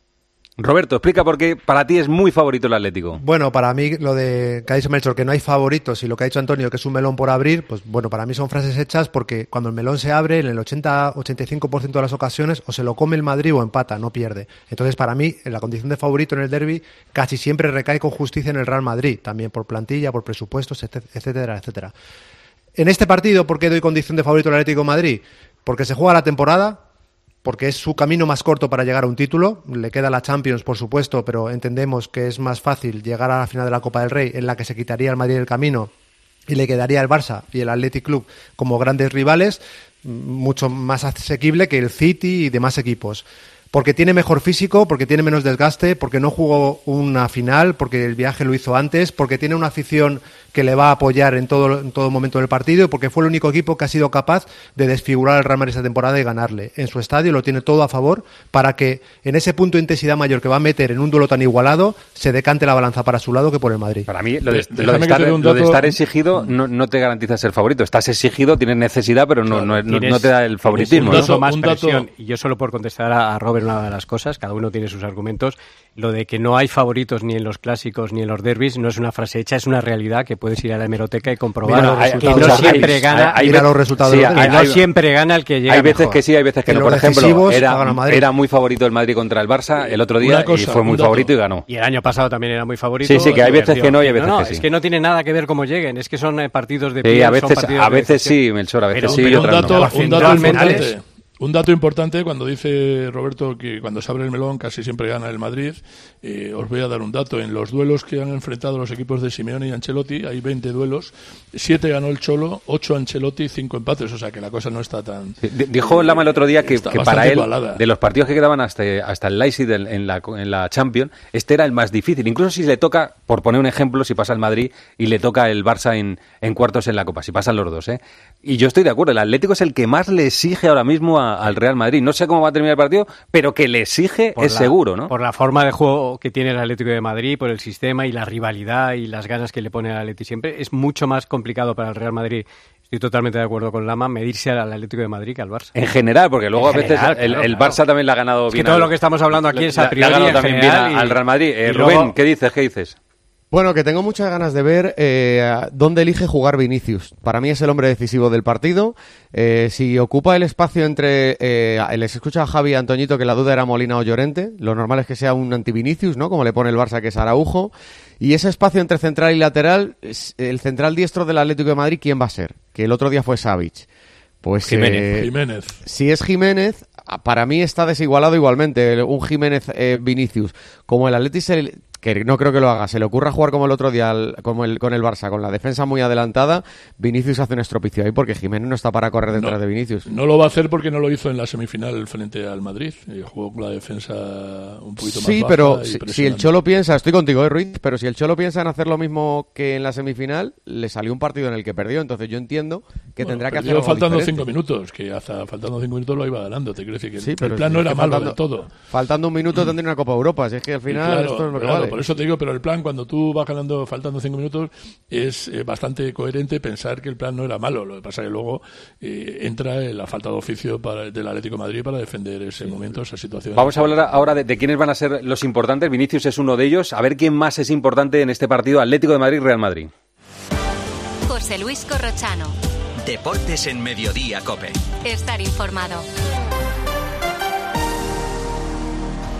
Roberto, explica por qué para ti es muy favorito el Atlético. Bueno, para mí lo de que ha dicho Melchor, que no hay favoritos, y lo que ha dicho Antonio, que es un melón por abrir, pues bueno, para mí son frases hechas porque cuando el melón se abre, en el 80-85% de las ocasiones, o se lo come el Madrid o empata, no pierde. Entonces, para mí, en la condición de favorito en el derby, casi siempre recae con justicia en el Real Madrid, también por plantilla, por presupuestos, etc- etcétera, etcétera. En este partido, ¿por qué doy condición de favorito al Atlético Madrid? Porque se juega la temporada, porque es su camino más corto para llegar a un título. Le queda la Champions, por supuesto, pero entendemos que es más fácil llegar a la final de la Copa del Rey, en la que se quitaría el Madrid del camino y le quedaría el Barça y el Athletic Club como grandes rivales, m- mucho más asequible que el City y demás equipos. Porque tiene mejor físico, porque tiene menos desgaste, porque no jugó una final, porque el viaje lo hizo antes, porque tiene una afición que le va a apoyar en todo, en todo momento del partido y porque fue el único equipo que ha sido capaz de desfigurar al Real Madrid esta temporada y ganarle. En su estadio lo tiene todo a favor para que en ese punto de intensidad mayor que va a meter en un duelo tan igualado se decante la balanza para su lado que por el Madrid. Para mí, lo de, lo de estar, te dé un lo de dato- estar exigido no, no te garantiza ser favorito. Estás exigido, tienes necesidad, pero no, no, no- no te da el favoritismo. ¿no? mucho más un dato- presión. Y yo solo por contestar a, a Robert de las cosas, cada uno tiene sus argumentos, lo de que no hay favoritos ni en los clásicos ni en los derbis no es una frase hecha, es una realidad que puedes ir a la hemeroteca y comprobar Mira los que resultados. no Hay- siempre hay- gana, hay- los resultados sí, que no Hay- siempre gana el que llega Hay veces mejor. que sí, hay veces que En no. Por ejemplo, era, era muy favorito el Madrid contra el Barça el otro día cosa, y fue muy favorito y ganó. Y el año pasado también era muy favorito. Sí, sí, que hay veces que no y hay veces no, que es sí. que no tiene nada que ver cómo lleguen, es que son eh, partidos de Sí, a son veces, partidos a de veces sí, Melchor, a veces sí un otras dato, importante. Un dato importante cuando dice Roberto que cuando se abre el melón casi siempre gana el Madrid. eh, os voy a dar un dato. En los duelos que han enfrentado los equipos de Simeone y Ancelotti, hay 20 duelos. 7 ganó el Cholo, 8 Ancelotti, 5 empates. O sea que la cosa no está tan. Dijo Lama el otro día que, para él, igualada. de los partidos que quedaban hasta, hasta el Leipzig en, en la, en la Champions, este era el más difícil. Incluso si le toca, por poner un ejemplo, si pasa el Madrid y le toca el Barça en, en cuartos en la Copa, si pasan los dos. ¿eh? Y yo estoy de acuerdo, el Atlético es el que más le exige ahora mismo a- al Real Madrid. No sé cómo va a terminar el partido, pero que le exige por es la- seguro, ¿no? Por la forma de juego que tiene el Atlético de Madrid, por el sistema y la rivalidad y las ganas que le pone al Atlético siempre, es mucho más complicado para el Real Madrid. Estoy totalmente de acuerdo con Lama, medirse al Atlético de Madrid que al Barça. En general, porque luego En a veces general, el, claro, el claro. Barça también le ha ganado Es que bien. todo al- lo que estamos hablando aquí es a le ha ganado también bien al Real Madrid. Eh, Rubén, luego- ¿qué dices? ¿Qué dices? Bueno, que tengo muchas ganas de ver eh, dónde elige jugar Vinicius. Para mí es el hombre decisivo del partido. Eh, si ocupa el espacio entre... Eh, les escucha a Javi y Antoñito que la duda era Molina o Llorente. Lo normal es que sea un anti-Vinicius, ¿no? Como le pone el Barça, que es Araujo. Y ese espacio entre central y lateral, el central diestro del Atlético de Madrid, ¿quién va a ser? Que el otro día fue Savic. Pues Jiménez. eh, Jiménez. Si es Jiménez, para mí está desigualado igualmente. Un Jiménez eh, Vinicius. Como el Atleti se que no creo que lo haga, se le ocurra jugar como el otro día al- como el, con el Barça, con la defensa muy adelantada, Vinicius hace un estropicio ahí porque Jiménez no está para correr detrás No. de Vinicius. No lo va a hacer porque no lo hizo en la semifinal frente al Madrid. Eh, jugó con la defensa un poquito más Sí, pero si, si el. Cholo piensa, estoy contigo, eh, Ruiz, pero si el Cholo piensa en hacer lo mismo que en la semifinal, le salió un partido en el que perdió, entonces yo entiendo que Bueno, tendrá que hacer algo faltando diferente. cinco minutos, que hasta faltando cinco minutos lo iba ganando. Te decir que el- Sí, el pero plan si no era malo faltando- del todo. Faltando un minuto tendría una Copa Europa, si es que al final claro, esto es lo que claro, vale. Por eso te digo, pero el plan, cuando tú vas ganando faltando cinco minutos, es eh, bastante coherente pensar que el plan no era malo. Lo que pasa es que luego eh, entra en la falta de oficio para, del Atlético de Madrid para defender ese momento, esa situación. Vamos a hablar ahora de, de quiénes van a ser los importantes. Vinicius es uno de ellos. A ver quién más es importante en este partido Atlético de Madrid-Real Madrid. José Luis Corrochano. Deportes en Mediodía, Cope. Estar informado.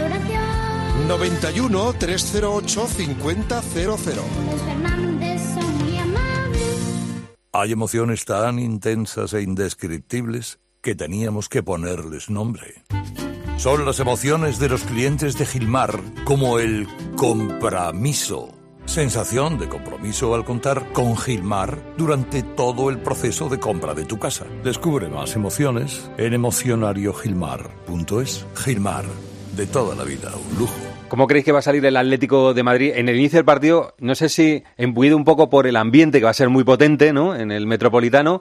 restauración. 91 308 5000. Los Fernández son muy amables. Hay emociones tan intensas e indescriptibles que teníamos que ponerles nombre. Son las emociones de los clientes de Gilmar, como el compromiso. Sensación de compromiso al contar con Gilmar durante todo el proceso de compra de tu casa. Descubre más emociones en emocionariogilmar.es. Gilmar, de toda la vida, un lujo. ¿Cómo creéis que va a salir el Atlético de Madrid en el inicio del partido? No sé si embuido un poco por el ambiente que va a ser muy potente, ¿no? En el Metropolitano.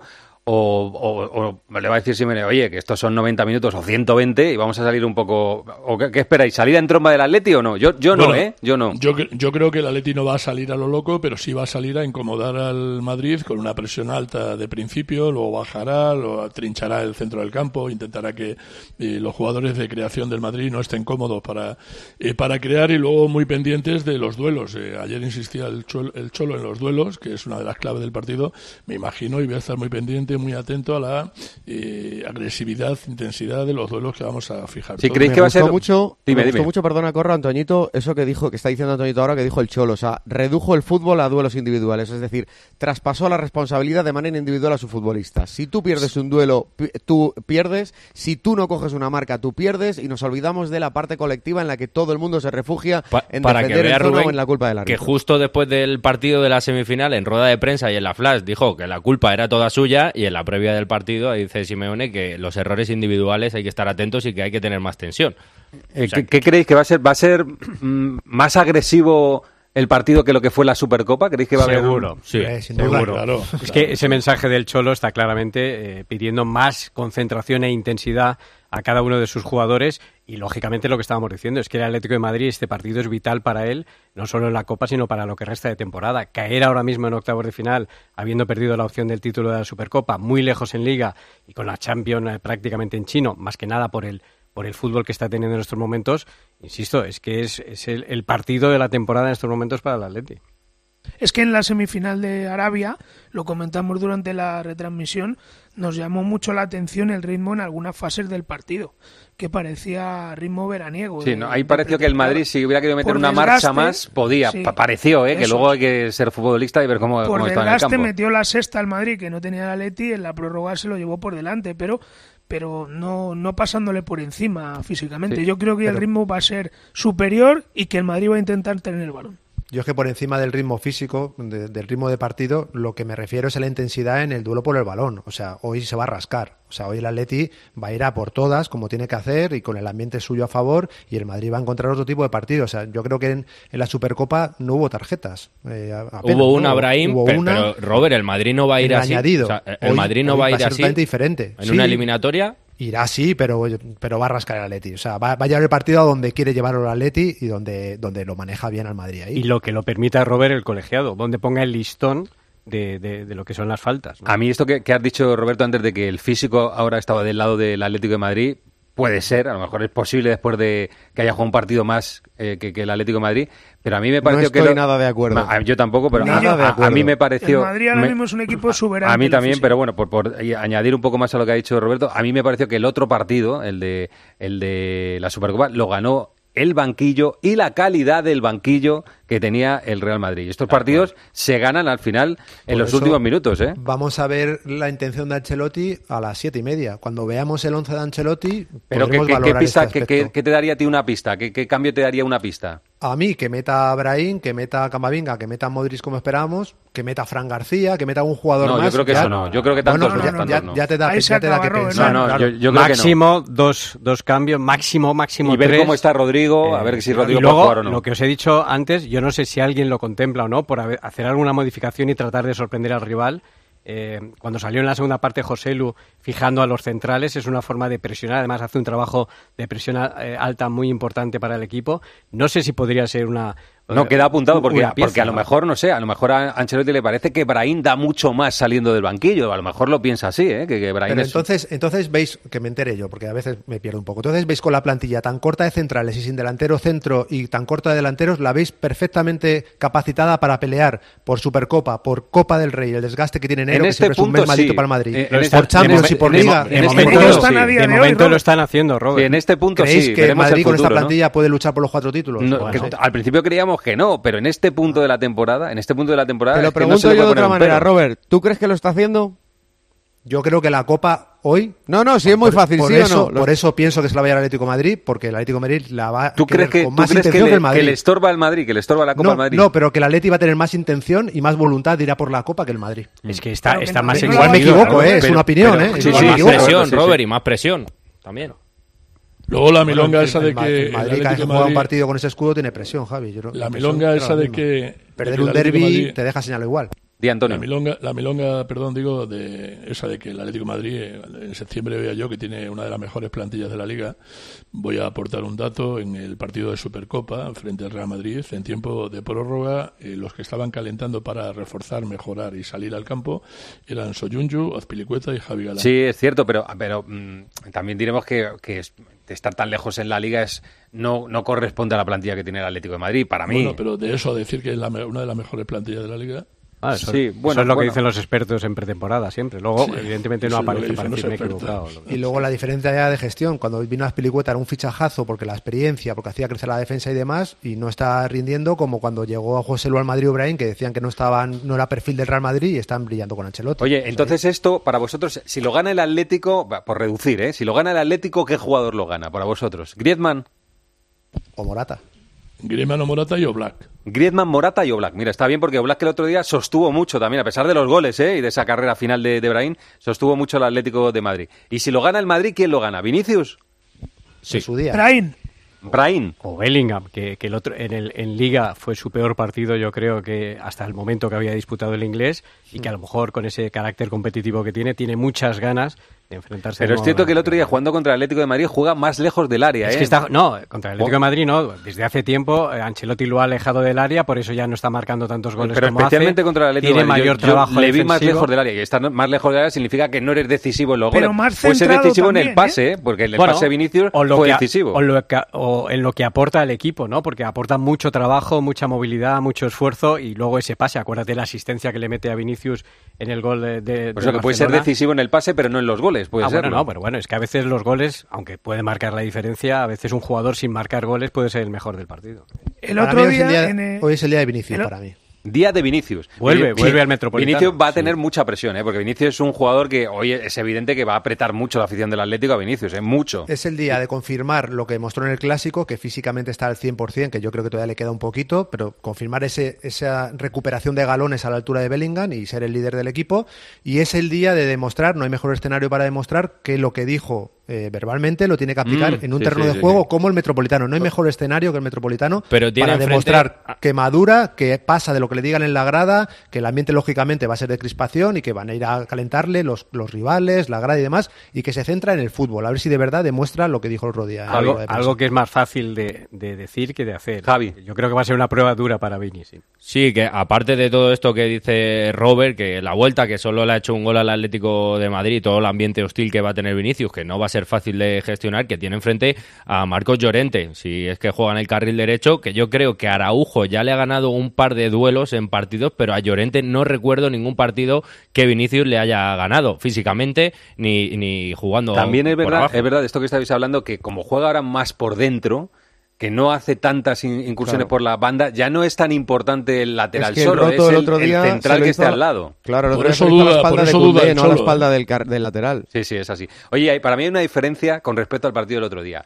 O, o- o le va a decir Simeone, oye, que estos son 90 minutos o 120 y vamos a salir un poco... ¿O qué, qué esperáis? ¿Salir en tromba del Atleti o no? Yo, yo no, Bueno, ¿eh? Yo no. Yo, yo creo que el Atleti no va a salir a lo loco, pero sí va a salir a incomodar al Madrid con una presión alta de principio, luego bajará, lo atrinchará el centro del campo, intentará que eh, los jugadores de creación del Madrid no estén cómodos para, eh, para crear y luego muy pendientes de los duelos. Eh, ayer insistía el Cholo, el Cholo en los duelos, que es una de las claves del partido, me imagino, y voy a estar muy pendiente, muy atento a la eh, agresividad, intensidad de los duelos que vamos a fijar. Si creéis que va a ser- mucho, Dime, me gustó dime. mucho, perdona, Corro, Antoñito, eso que dijo, que está diciendo Antoñito ahora, que dijo el Cholo, o sea, redujo el fútbol a duelos individuales, es decir, traspasó la responsabilidad de manera individual a su futbolista. Si tú pierdes un duelo, pi- tú pierdes, si tú no coges una marca, tú pierdes, y nos olvidamos de la parte colectiva en la que todo el mundo se refugia Pa- en para que defender vea el Rubén o en la culpa del que árbitro. justo después del partido de la semifinal en rueda de prensa y en la flash dijo que la culpa era toda suya y en la previa del partido dice Simeone que los errores individuales hay que estar atentos y que hay que tener más tensión. Eh, ¿qué, qué creéis que va a ser? ¿Va a ser mm, más agresivo el partido que lo que fue la Supercopa? ¿Creéis que va a haber un- Seguro, sí, seguro. es que ese mensaje del Cholo está claramente eh, pidiendo más concentración e intensidad a cada uno de sus jugadores y lógicamente lo que estábamos diciendo es que el Atlético de Madrid este partido es vital para él, no solo en la Copa sino para lo que resta de temporada. Caer ahora mismo en octavos de final habiendo perdido la opción del título de la Supercopa, muy lejos en Liga y con la Champions eh, prácticamente en chino, más que nada por el por el fútbol que está teniendo en estos momentos, insisto, es que es, es el, partido de la temporada en estos momentos para el Atleti. Es que en la semifinal de Arabia, lo comentamos durante la retransmisión, nos llamó mucho la atención el ritmo en algunas fases del partido, que parecía ritmo veraniego. Sí, de- ¿no? ahí de pareció que el Madrid, si hubiera querido meter una marcha más, podía. sí. Pareció, ¿eh? Que luego hay que ser futbolista y ver cómo, por cómo está en el campo. metió la sexta al Madrid que no tenía el Atleti en la prórroga se lo llevó por delante pero pero no no pasándole por encima físicamente Sí, yo creo que el ritmo va a ser superior y que el Madrid va a intentar tener el balón Yo es que por encima del ritmo físico, de- del ritmo de partido, lo que me refiero es a la intensidad en el duelo por el balón. O sea, hoy se va a rascar. O sea, hoy el Atleti va a ir a por todas, como tiene que hacer, y con el ambiente suyo a favor, y el Madrid va a encontrar otro tipo de partido. O sea, yo creo que en, en la Supercopa no hubo tarjetas. Eh, apenas, Hubo una, ¿no? Brahim, Hubo pero, una pero, Robert, el Madrid no va a ir así. añadido. O sea, el Hoy- Madrid no va a ir así. diferente. En Sí. una eliminatoria. Irá sí, pero, pero va a rascar el Atleti. O sea, va, va a llevar el partido a donde quiere llevarlo el Atleti y donde, donde lo maneja bien al Madrid ahí. Y lo que lo permita Robert el colegiado, donde ponga el listón de, de- de lo que son las faltas. ¿no? A mí esto que, que has dicho, Roberto, antes de que el físico ahora estaba del lado del Atlético de Madrid, puede ser, a lo mejor es posible después de que haya jugado un partido más eh, que, que el Atlético de Madrid, pero a mí me pareció que... estoy lo- nada de acuerdo. A- Yo tampoco, pero a, yo. a- a mí me pareció... El Madrid ahora me- mismo es un equipo soberano. a mí también, pero bueno, por, por añadir un poco más a lo que ha dicho Roberto, a mí me pareció que el otro partido, el de, el de la Supercopa, lo ganó el banquillo y la calidad del banquillo que tenía el Real Madrid. Y estos partidos se ganan al final en Por los eso últimos minutos, ¿eh? Vamos a ver la intención de Ancelotti a las siete y media. Cuando veamos el once de Ancelotti, Pero ¿qué, podremos qué- qué valorar pista, este qué- aspecto. qué- qué te daría a ti una pista? ¿Qué, qué cambio te daría una pista? A mí, que meta a Brahim, que meta a Camavinga, que meta a Modric como esperábamos, que meta a Fran García, que meta a un jugador No, yo más. creo que ya- eso no. Yo creo que tantos no, ya, tantos ya- no. ya te da, ya te da que Robert, pensar. No, no, claro. yo- yo creo que máximo dos, dos cambios, máximo, máximo Y ver tres. cómo está Rodrigo, a ver si y Rodrigo luego, puede jugar o no. lo que os he dicho antes, yo no sé si alguien lo contempla o no, por hacer alguna modificación y tratar de sorprender al rival. Eh, cuando salió en la segunda parte José Lu fijando a los centrales, es una forma de presionar, además hace un trabajo de presión eh, alta muy importante para el equipo. No sé si podría ser una... No queda apuntado porque, pieza, porque a lo ¿no? mejor, no sé, a lo mejor a Ancelotti le parece que Brahim da mucho más saliendo del banquillo. A lo mejor lo piensa así, ¿eh? que, que Brahim Pero es- entonces, entonces veis, que me entere yo, porque a veces me pierdo un poco. Entonces veis con la plantilla tan corta de centrales y sin delantero centro y tan corta de delanteros, la veis perfectamente capacitada para pelear por Supercopa, por Copa del Rey, el desgaste que tiene enero, En que este siempre es un punto mes maldito sí. para el Madrid. Eh, por Champions de y por Liga. En este momento, punto lo- sí. de día de hoy, momento Robert. lo están haciendo, Robert. en este punto ¿Creéis sí. que el Madrid con esta ¿no? plantilla puede luchar por los cuatro títulos? No, Bueno, que al principio que no, pero en este punto de la temporada, en este punto de la temporada, Te lo es que no pregunto yo de otra manera. Robert. ¿Tú crees que lo está haciendo? Yo creo que la Copa hoy. No, no, sí es muy por- fácil, por ¿sí o eso, no? Por eso pienso que se la va a Atlético de Madrid, porque el Atlético de Madrid la va a ¿Tú crees, que, con tú más crees que, intención le, que el Madrid. que le estorba al Madrid, que le estorba la Copa no, al Madrid? no, pero que el Atleti va a tener más intención y más voluntad de ir a por la Copa que el Madrid. Es que está, Claro está más Igual me equivoco, Robert. ¿eh? es una opinión, pero- ¿eh? sí, sí, más presión. Robert, y más presión. También. Luego la milonga esa de que Madrid cada vez que juega un partido con ese escudo tiene presión, Javi. Yo, La presión milonga esa de que de Perder que un de derby te deja señal igual. Di, Antonio. La milonga, la milonga, perdón, digo, de esa de que el Atlético de Madrid en septiembre veía yo que tiene una de las mejores plantillas de la liga. Voy a aportar un dato en el partido de Supercopa frente al Real Madrid en tiempo de prórroga. eh, los que estaban calentando para reforzar, mejorar y salir al campo eran Soyuncu, Azpilicueta y Javi Galán. Sí, es cierto, pero, pero mm, también diremos que, que es- estar tan lejos en la liga es no, no corresponde a la plantilla que tiene el Atlético de Madrid, para mí. Bueno, pero de eso a decir que es la una de las mejores plantillas de la liga. Ah, eso, Sí, eso bueno, es lo que dicen los expertos en pretemporada siempre. Luego, Sí, evidentemente, no aparece para equivocado. Y luego la diferencia ya de gestión. Cuando vino Azpilicueta era un fichajazo porque la experiencia, porque hacía crecer la defensa y demás, y no está rindiendo como cuando llegó a José Lu al Madrid O'Brien, que decían que no estaban, no era perfil del Real Madrid y están brillando con Ancelotti. Oye, entonces esto, para vosotros, si lo gana el Atlético, por reducir, ¿eh? Si lo gana el Atlético, ¿qué jugador lo gana para vosotros? ¿Griezmann? O Morata. Griezmann o Morata y Oblak. Griezmann, Morata y Oblak. Mira, está bien porque Oblak el otro día sostuvo mucho también, a pesar de los goles ¿eh? y de esa carrera final de, de Brahim, sostuvo mucho el Atlético de Madrid. Y si lo gana el Madrid, ¿quién lo gana? ¿Vinicius? En su día. Brahim. Brahim. O Bellingham, que, que el otro en, el, en Liga fue su peor partido, yo creo que hasta el momento que había disputado el inglés y que a lo mejor con ese carácter competitivo que tiene, tiene muchas ganas de enfrentarse. Pero es cierto que el otro día jugando contra el Atlético de Madrid juega más lejos del área, Es ¿eh? que está, no, contra el Atlético de Madrid no. Desde hace tiempo eh, Ancelotti lo ha alejado del área, por eso ya no está marcando tantos goles Pero como especialmente hace. contra el Atlético Tiene de Madrid. mayor Yo- yo trabajo le vi más lejos del área. Y estar más lejos del área significa que no eres decisivo en los Pero goles. más Puede ser centrado decisivo en el también, pase, ¿eh? porque el Bueno, pase de Vinicius o lo fue que decisivo. O, lo que- o en lo que aporta el equipo, ¿no? Porque aporta mucho trabajo, mucha movilidad, mucho esfuerzo y luego ese pase. Acuérdate la asistencia que le mete a Vinicius en el gol de. de Por eso de que puede ser decisivo en el pase, pero no en los goles. Puede ah, ser. bueno, no, pero bueno, es que a veces los goles, aunque puede marcar la diferencia, a veces un jugador sin marcar goles puede ser el mejor del partido. El Para otro mí hoy es día, el día- en hoy es el día de Vinicius el- para mí. Día de Vinicius. Vuelve, vuelve al Metropolitano. Vinicius va a tener mucha presión, ¿eh? porque Vinicius es un jugador que hoy es evidente que va a apretar mucho la afición del Atlético a Vinicius, ¿eh? mucho. Es el día de confirmar lo que mostró en el clásico, que físicamente está al 100%, que yo creo que todavía le queda un poquito, pero confirmar ese, esa recuperación de galones a la altura de Bellingham y ser el líder del equipo. Y es el día de demostrar, no hay mejor escenario para demostrar que lo que dijo eh, verbalmente lo tiene que aplicar Mm, en un sí, terreno sí, de sí, juego sí. como el Metropolitano. No hay mejor escenario que el Metropolitano Pero tiene para demostrar que madura, que pasa de lo que le digan en la grada, que el ambiente lógicamente va a ser de crispación y que van a ir a calentarle los, los rivales, la grada y demás, y que se centra en el fútbol. A ver si de verdad demuestra lo que dijo el otro día. algo que es más fácil de, de decir que de hacer. Javi. Yo creo que va a ser una prueba dura para Vini. sí. Sí, que aparte de todo esto que dice Robert, que la vuelta, que solo le ha hecho un gol al Atlético de Madrid, todo el ambiente hostil que va a tener Vinicius, que no va a ser fácil de gestionar, que tiene enfrente a Marcos Llorente, si es que juega en el carril derecho, que yo creo que Araujo ya le ha ganado un par de duelos en partidos, pero a Llorente no recuerdo ningún partido que Vinicius le haya ganado físicamente ni, ni jugando También es por verdad, abajo. es verdad esto que estáis hablando, que como juega ahora más por dentro, que no hace tantas in- incursiones Claro. por la banda, ya no es tan importante el lateral Es que el solo, roto es el el, otro el día se central que hizo esté al lado. Claro, el Por eso duda- la espalda por eso Koundé, no a la espalda del, car- del lateral. Sí, sí, es así. Oye, hay- para mí hay una diferencia con respecto al partido del otro día.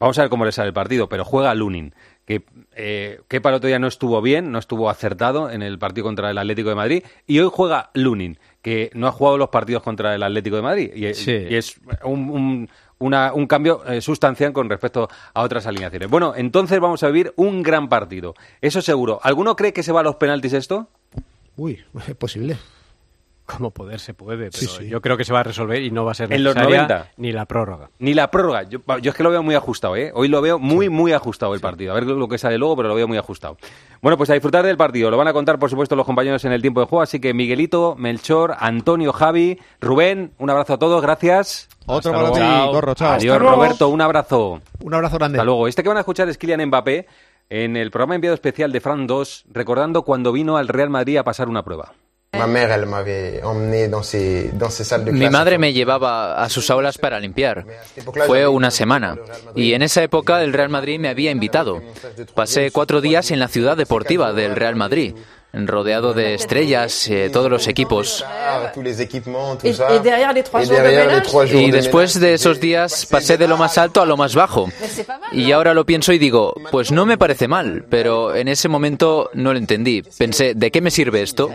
Vamos a ver cómo le sale el partido, pero juega Lunin, que eh, Kepa el otro día no estuvo bien, no estuvo acertado en el partido contra el Atlético de Madrid, y hoy juega Lunin, que no ha jugado los partidos contra el Atlético de Madrid, y, Sí. y es un, un- una- un cambio eh, sustancial con respecto a otras alineaciones. Bueno, entonces vamos a vivir un gran partido, eso seguro. ¿Alguno cree que se va a los penaltis esto? Uy, es posible. Como poder se puede, pero Sí, sí. yo creo que se va a resolver y no va a ser En los necesaria 90. ni la prórroga. Ni la prórroga. Yo, yo es que lo veo muy ajustado, ¿eh? Hoy lo veo muy, muy ajustado el partido. A ver lo que sale luego, pero lo veo muy ajustado. Bueno, pues a disfrutar del partido. Lo van a contar, por supuesto, los compañeros en el tiempo de juego. Así que Miguelito, Melchor, Antonio, Javi, Rubén, un abrazo a todos. Gracias. Otro Hasta para ti, luego. Corro, chao. Adiós. Roberto. Un abrazo. Un abrazo grande. Hasta luego. Este que van a escuchar es Kylian Mbappé en el programa enviado especial de Fran 2, recordando cuando vino al Real Madrid a pasar una prueba. Ma mère, elle m'avait emmené dans ces, dans ces salles de Mi madre me llevaba a sus aulas para limpiar. Fue una semana. Y en esa época el Real Madrid me había invitado. Pasé cuatro días en la ciudad deportiva del Real Madrid, rodeado de estrellas, eh, todos los equipos. Y de después de esos días pasé de lo más alto a lo más bajo. Y ahora lo pienso y digo, pues no me parece mal, pero en ese momento no lo entendí. Pensé, ¿de qué me sirve esto?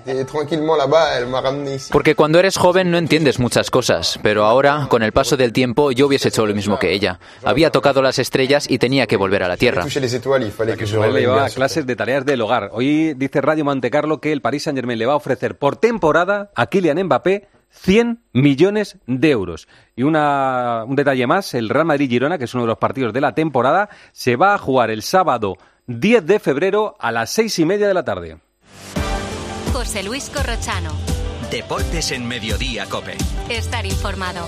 Porque cuando eres joven no entiendes muchas cosas, pero ahora, con el paso del tiempo, yo hubiese hecho lo mismo que ella. Había tocado las estrellas y tenía que volver a la Tierra. Fallait que Su le llevaba clases de tareas del hogar. Hoy dice Radio Montecarlo que el Paris Saint Germain le va a ofrecer por temporada a Kylian Mbappé 100 millones de euros. Y una, un detalle más, el Real Madrid-Girona, que es uno de los partidos de la temporada, se va a jugar el sábado 10 de febrero a las seis y media de la tarde. José Luis Corrochano. Deportes en Mediodía, Cope. Estar informado.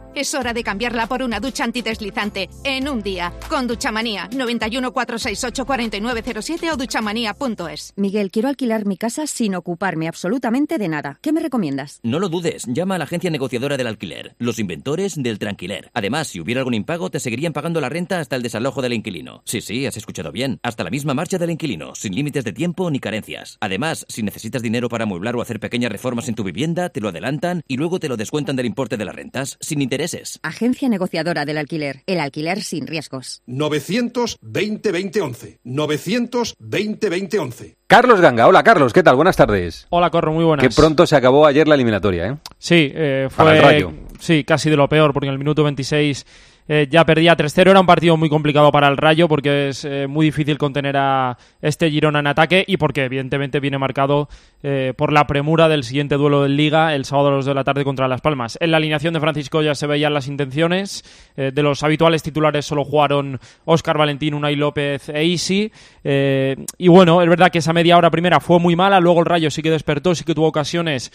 Es hora de cambiarla por una ducha antideslizante en un día. Con Duchamanía 91 468 4907 o duchamanía.es. Miguel, quiero alquilar mi casa sin ocuparme absolutamente de nada. ¿Qué me recomiendas? No lo dudes, llama a la agencia negociadora del alquiler, los inventores del tranquiler. Además, si hubiera algún impago, te seguirían pagando la renta hasta el desalojo del inquilino. Sí, sí, has escuchado bien. Hasta la misma marcha del inquilino, sin límites de tiempo ni carencias. Además, si necesitas dinero para amueblar o hacer pequeñas reformas en tu vivienda, te lo adelantan y luego te lo descuentan del importe de las rentas, sin intereses. Agencia negociadora del alquiler. El alquiler sin riesgos. 920-2011. 920-2011. Carlos Ganga, hola Carlos, ¿qué tal? Buenas tardes. Hola, Corro, muy buenas. Que pronto se acabó ayer la eliminatoria, ¿eh? Sí, eh, Para el fue Rayo. sí, casi de lo peor, porque en el minuto 26 eh, ya perdía 3-0. Era un partido muy complicado para el Rayo, porque es eh, muy difícil contener a este Girona en ataque y porque evidentemente viene marcado eh, por la premura del siguiente duelo de Liga el sábado a las 2 de la tarde contra Las Palmas. En la alineación de Francisco ya se veían las intenciones. de los habituales titulares solo jugaron Óscar Valentín, Unai López e Isi. y bueno, es verdad que esa media hora primera fue muy mala, luego el Rayo sí que despertó, sí que tuvo ocasiones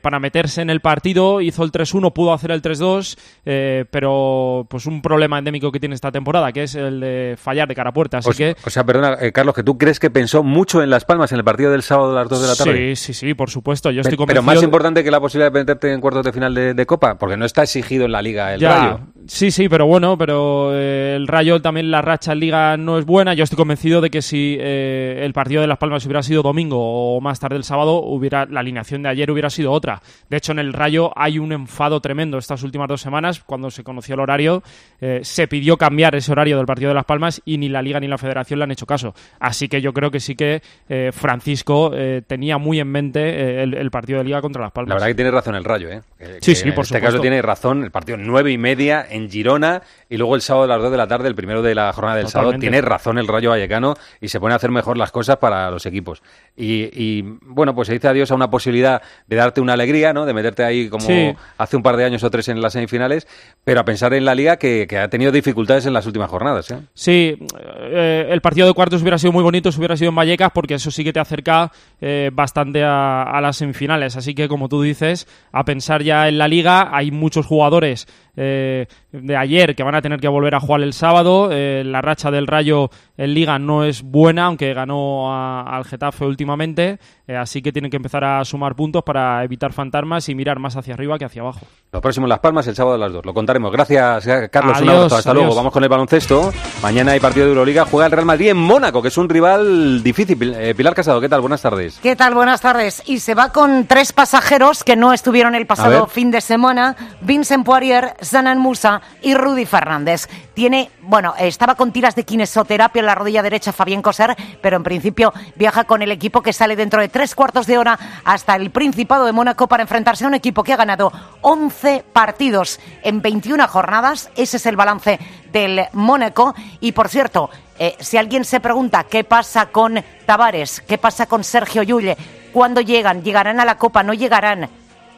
para meterse en el partido, hizo el 3-1, pudo hacer el 3-2, eh, pero pues pues un problema endémico que tiene esta temporada, que es el de fallar de cara a puerta. Así O, que o sea, perdona, eh, Carlos, que tú crees que pensó mucho en Las Palmas en el partido del sábado a las 2 de la tarde. sí, sí, sí, por supuesto. Yo estoy Pero convencido. más de- importante que la posibilidad de meterte en cuartos de final de, de Copa, porque no está exigido en la Liga el Ya, Rayo. Sí, sí, pero bueno, pero eh, el Rayo también la racha en Liga no es buena. Yo estoy convencido de que si eh, el partido de Las Palmas hubiera sido domingo o más tarde el sábado, hubiera la alineación de ayer hubiera sido otra. De hecho, en el Rayo hay un enfado tremendo estas últimas dos semanas. Cuando se conoció el horario, eh, se pidió cambiar ese horario del partido de Las Palmas y ni la Liga ni la Federación le han hecho caso. Así que yo creo que sí que eh, Francisco eh, tenía muy en mente el, el partido de Liga contra Las Palmas. La verdad que tiene razón el Rayo, ¿eh? Que- Sí, que sí, en por este supuesto. caso tiene razón. El partido nueve y media en Girona y luego el sábado a las 2 de la tarde, el primero de la jornada del sábado. Tiene razón el Rayo Vallecano y se pone a hacer mejor las cosas para los equipos. Y, y, bueno, pues se dice adiós a una posibilidad de darte una alegría, ¿no? De meterte ahí como Sí. hace un par de años o tres en las semifinales, pero a pensar en la liga que, ha tenido dificultades en las últimas jornadas, ¿eh? Sí, eh, el partido de cuartos hubiera sido muy bonito si hubiera sido en Vallecas, porque eso sí que te acerca eh, bastante a, a las semifinales. Así que, como tú dices, a pensar ya en la liga, hay muchos jugadores eh, de ayer que van a tener que volver a jugar el sábado. Eh, la racha del Rayo en liga no es buena, aunque ganó a- al Getafe últimamente. Eh, así que tienen que empezar a sumar puntos para evitar fantasmas y mirar más hacia arriba que hacia abajo. Lo próximo en Las Palmas el sábado a las 2. Lo contaremos. Gracias, Carlos. un Adiós, abrazo. Hasta adiós. luego. Vamos con el baloncesto. Mañana hay partido de Euroliga. Juega el Real Madrid en Mónaco, que es un rival difícil. Pil- eh, Pilar Casado, ¿qué tal? Buenas tardes. ¿Qué tal? Buenas tardes. Y se va con tres pasajeros que no estuvieron el pasado fin de semana. Vincent Poirier, Zanan Musa y Rudy Fernández. Tiene, bueno, estaba con tiras de kinesoterapia en la rodilla derecha Fabián Coser, pero en principio viaja con el equipo que sale dentro de tres cuartos de hora hasta el Principado de Mónaco para enfrentarse a un equipo que ha ganado 11 partidos en 21 jornadas. Ese es el balance del Mónaco. Y por cierto, eh, si alguien se pregunta qué pasa con Tavares, qué pasa con Sergio Llulle, cuándo llegan, llegarán a la Copa, no llegarán.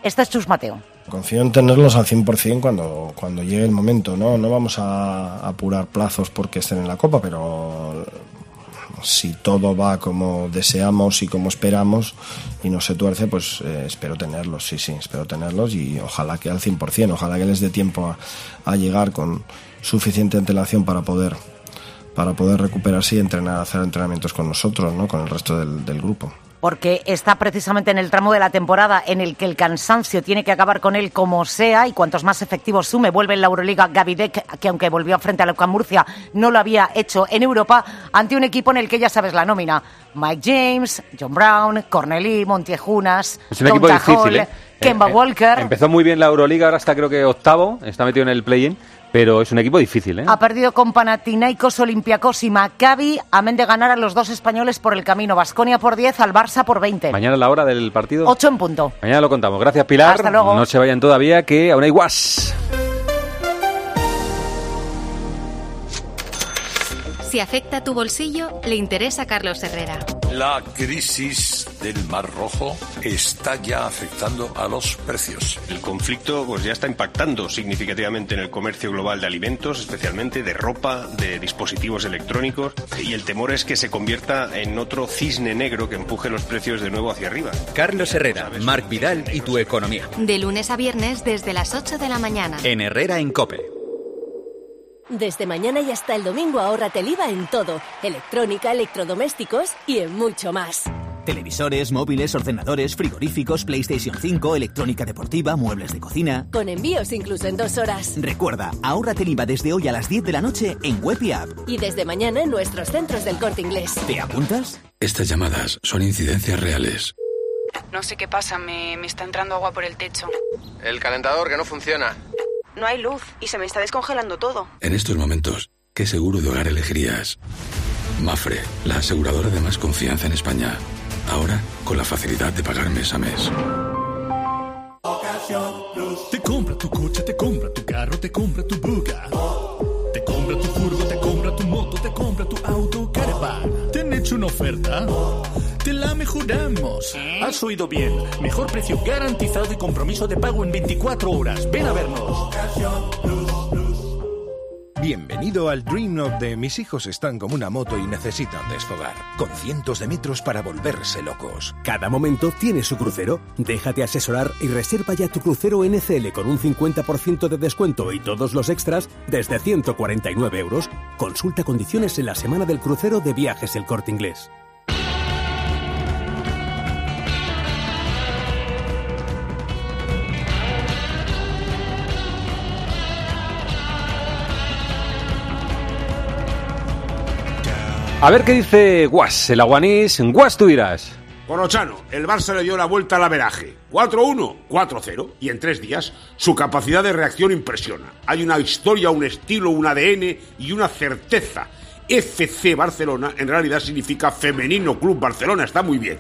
Este es Chus Mateo. Confío en tenerlos al 100% cuando, cuando llegue el momento, ¿no? No vamos a apurar plazos porque estén en la Copa, pero si todo va como deseamos y como esperamos y no se tuerce, pues eh, espero tenerlos, sí, sí, espero tenerlos y ojalá que al 100%, ojalá que les dé tiempo a, llegar con suficiente antelación para poder para poder recuperarse y entrenar, hacer entrenamientos con nosotros, ¿no? Con el resto del grupo. Porque está precisamente en el tramo de la temporada en el que el cansancio tiene que acabar con él como sea y cuantos más efectivos sume. Vuelve en la Euroliga Gavidec, que aunque volvió frente a la Murcia, no lo había hecho en Europa, ante un equipo en el que ya sabes la nómina. Mike James, John Brown, Cornelí, Montiejunas, Es un equipo difícil, ¿eh? Kemba Eh, eh, Walker. Empezó muy bien la Euroliga, ahora está creo que octavo, está metido en el play-in, pero es un equipo difícil, ¿eh? Ha perdido con Panathinaikos, Olympiacos y Maccabi, amén de ganar a los dos españoles por el camino. Basconia por 10, al Barça por 20. Mañana la hora del partido. 8 en punto. Mañana lo contamos. Gracias, Pilar. Hasta luego. No se vayan todavía, que aún hay guas. Si afecta tu bolsillo, le interesa a Carlos Herrera. La crisis del Mar Rojo está ya afectando a los precios. El conflicto pues, ya está impactando significativamente en el comercio global de alimentos, especialmente de ropa, de dispositivos electrónicos, y el temor es que se convierta en otro cisne negro que empuje los precios de nuevo hacia arriba. Carlos Herrera, Marc Vidal y tu economía. De lunes a viernes desde las 8 de la mañana. En Herrera en Cope. Desde mañana y hasta el domingo ahórrate el IVA en todo, electrónica, electrodomésticos y en mucho más. Televisores, móviles, ordenadores, frigoríficos, PlayStation 5, electrónica deportiva, muebles de cocina. Con envíos incluso en dos horas. Recuerda, ahórrate el IVA desde hoy a las 10 de la noche en web y app. Y desde mañana en nuestros centros del corte inglés. ¿Te apuntas? Estas llamadas son incidencias reales. No sé qué pasa, me, me está entrando agua por el techo. El calentador que no funciona. No hay luz y se me está descongelando todo. En estos momentos, ¿qué seguro de hogar elegirías? Mafre, la aseguradora de más confianza en España. Ahora, con la facilidad de pagar mes a mes. Te compra tu coche, te compra tu carro, te compra tu buga. Te compra tu furgo, te compra tu moto, te compra tu auto, caravan. ¿Te han hecho una oferta? Te la mejoramos. Has oído bien. Mejor precio garantizado y compromiso de pago en 24 horas. Ven a vernos. Bienvenido al Dream Note de mis hijos están como una moto y necesitan desfogar, con cientos de metros para volverse locos. Cada momento tiene su crucero. Déjate asesorar y reserva ya tu crucero NCL con un 50% de descuento y todos los extras desde 149 euros. Consulta condiciones en la semana del crucero de viajes El Corte Inglés. A ver qué dice Guas, el aguanís. Guas, tú dirás. Corochano, el Barça le dio la vuelta al averaje. 4-1, 4-0. Y en tres días, su capacidad de reacción impresiona. Hay una historia, un estilo, un ADN y una certeza. FC Barcelona en realidad significa Femenino Club Barcelona. Está muy bien.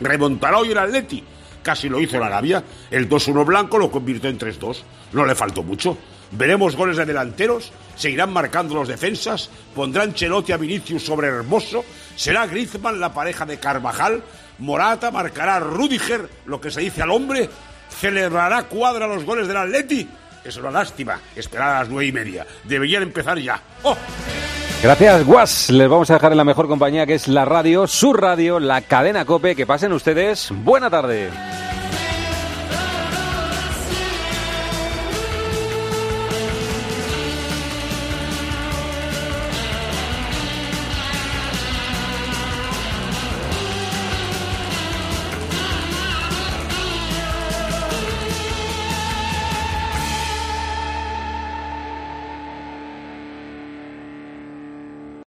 Remontará hoy el Atleti. Casi lo hizo la Arabia. El 2-1 blanco lo convirtió en 3-2. No le faltó mucho. Veremos goles de delanteros, seguirán marcando los defensas, pondrán Chelotti a Vinicius sobre Hermoso, será Griezmann la pareja de Carvajal, Morata marcará a Rudiger, lo que se dice al hombre, celebrará cuadra los goles del Atleti. Es una lástima esperar a las nueve y media. Deberían empezar ya. ¡Oh! Gracias, Guas. Les vamos a dejar en la mejor compañía que es la radio, su radio, la cadena Cope. Que pasen ustedes. Buena tarde.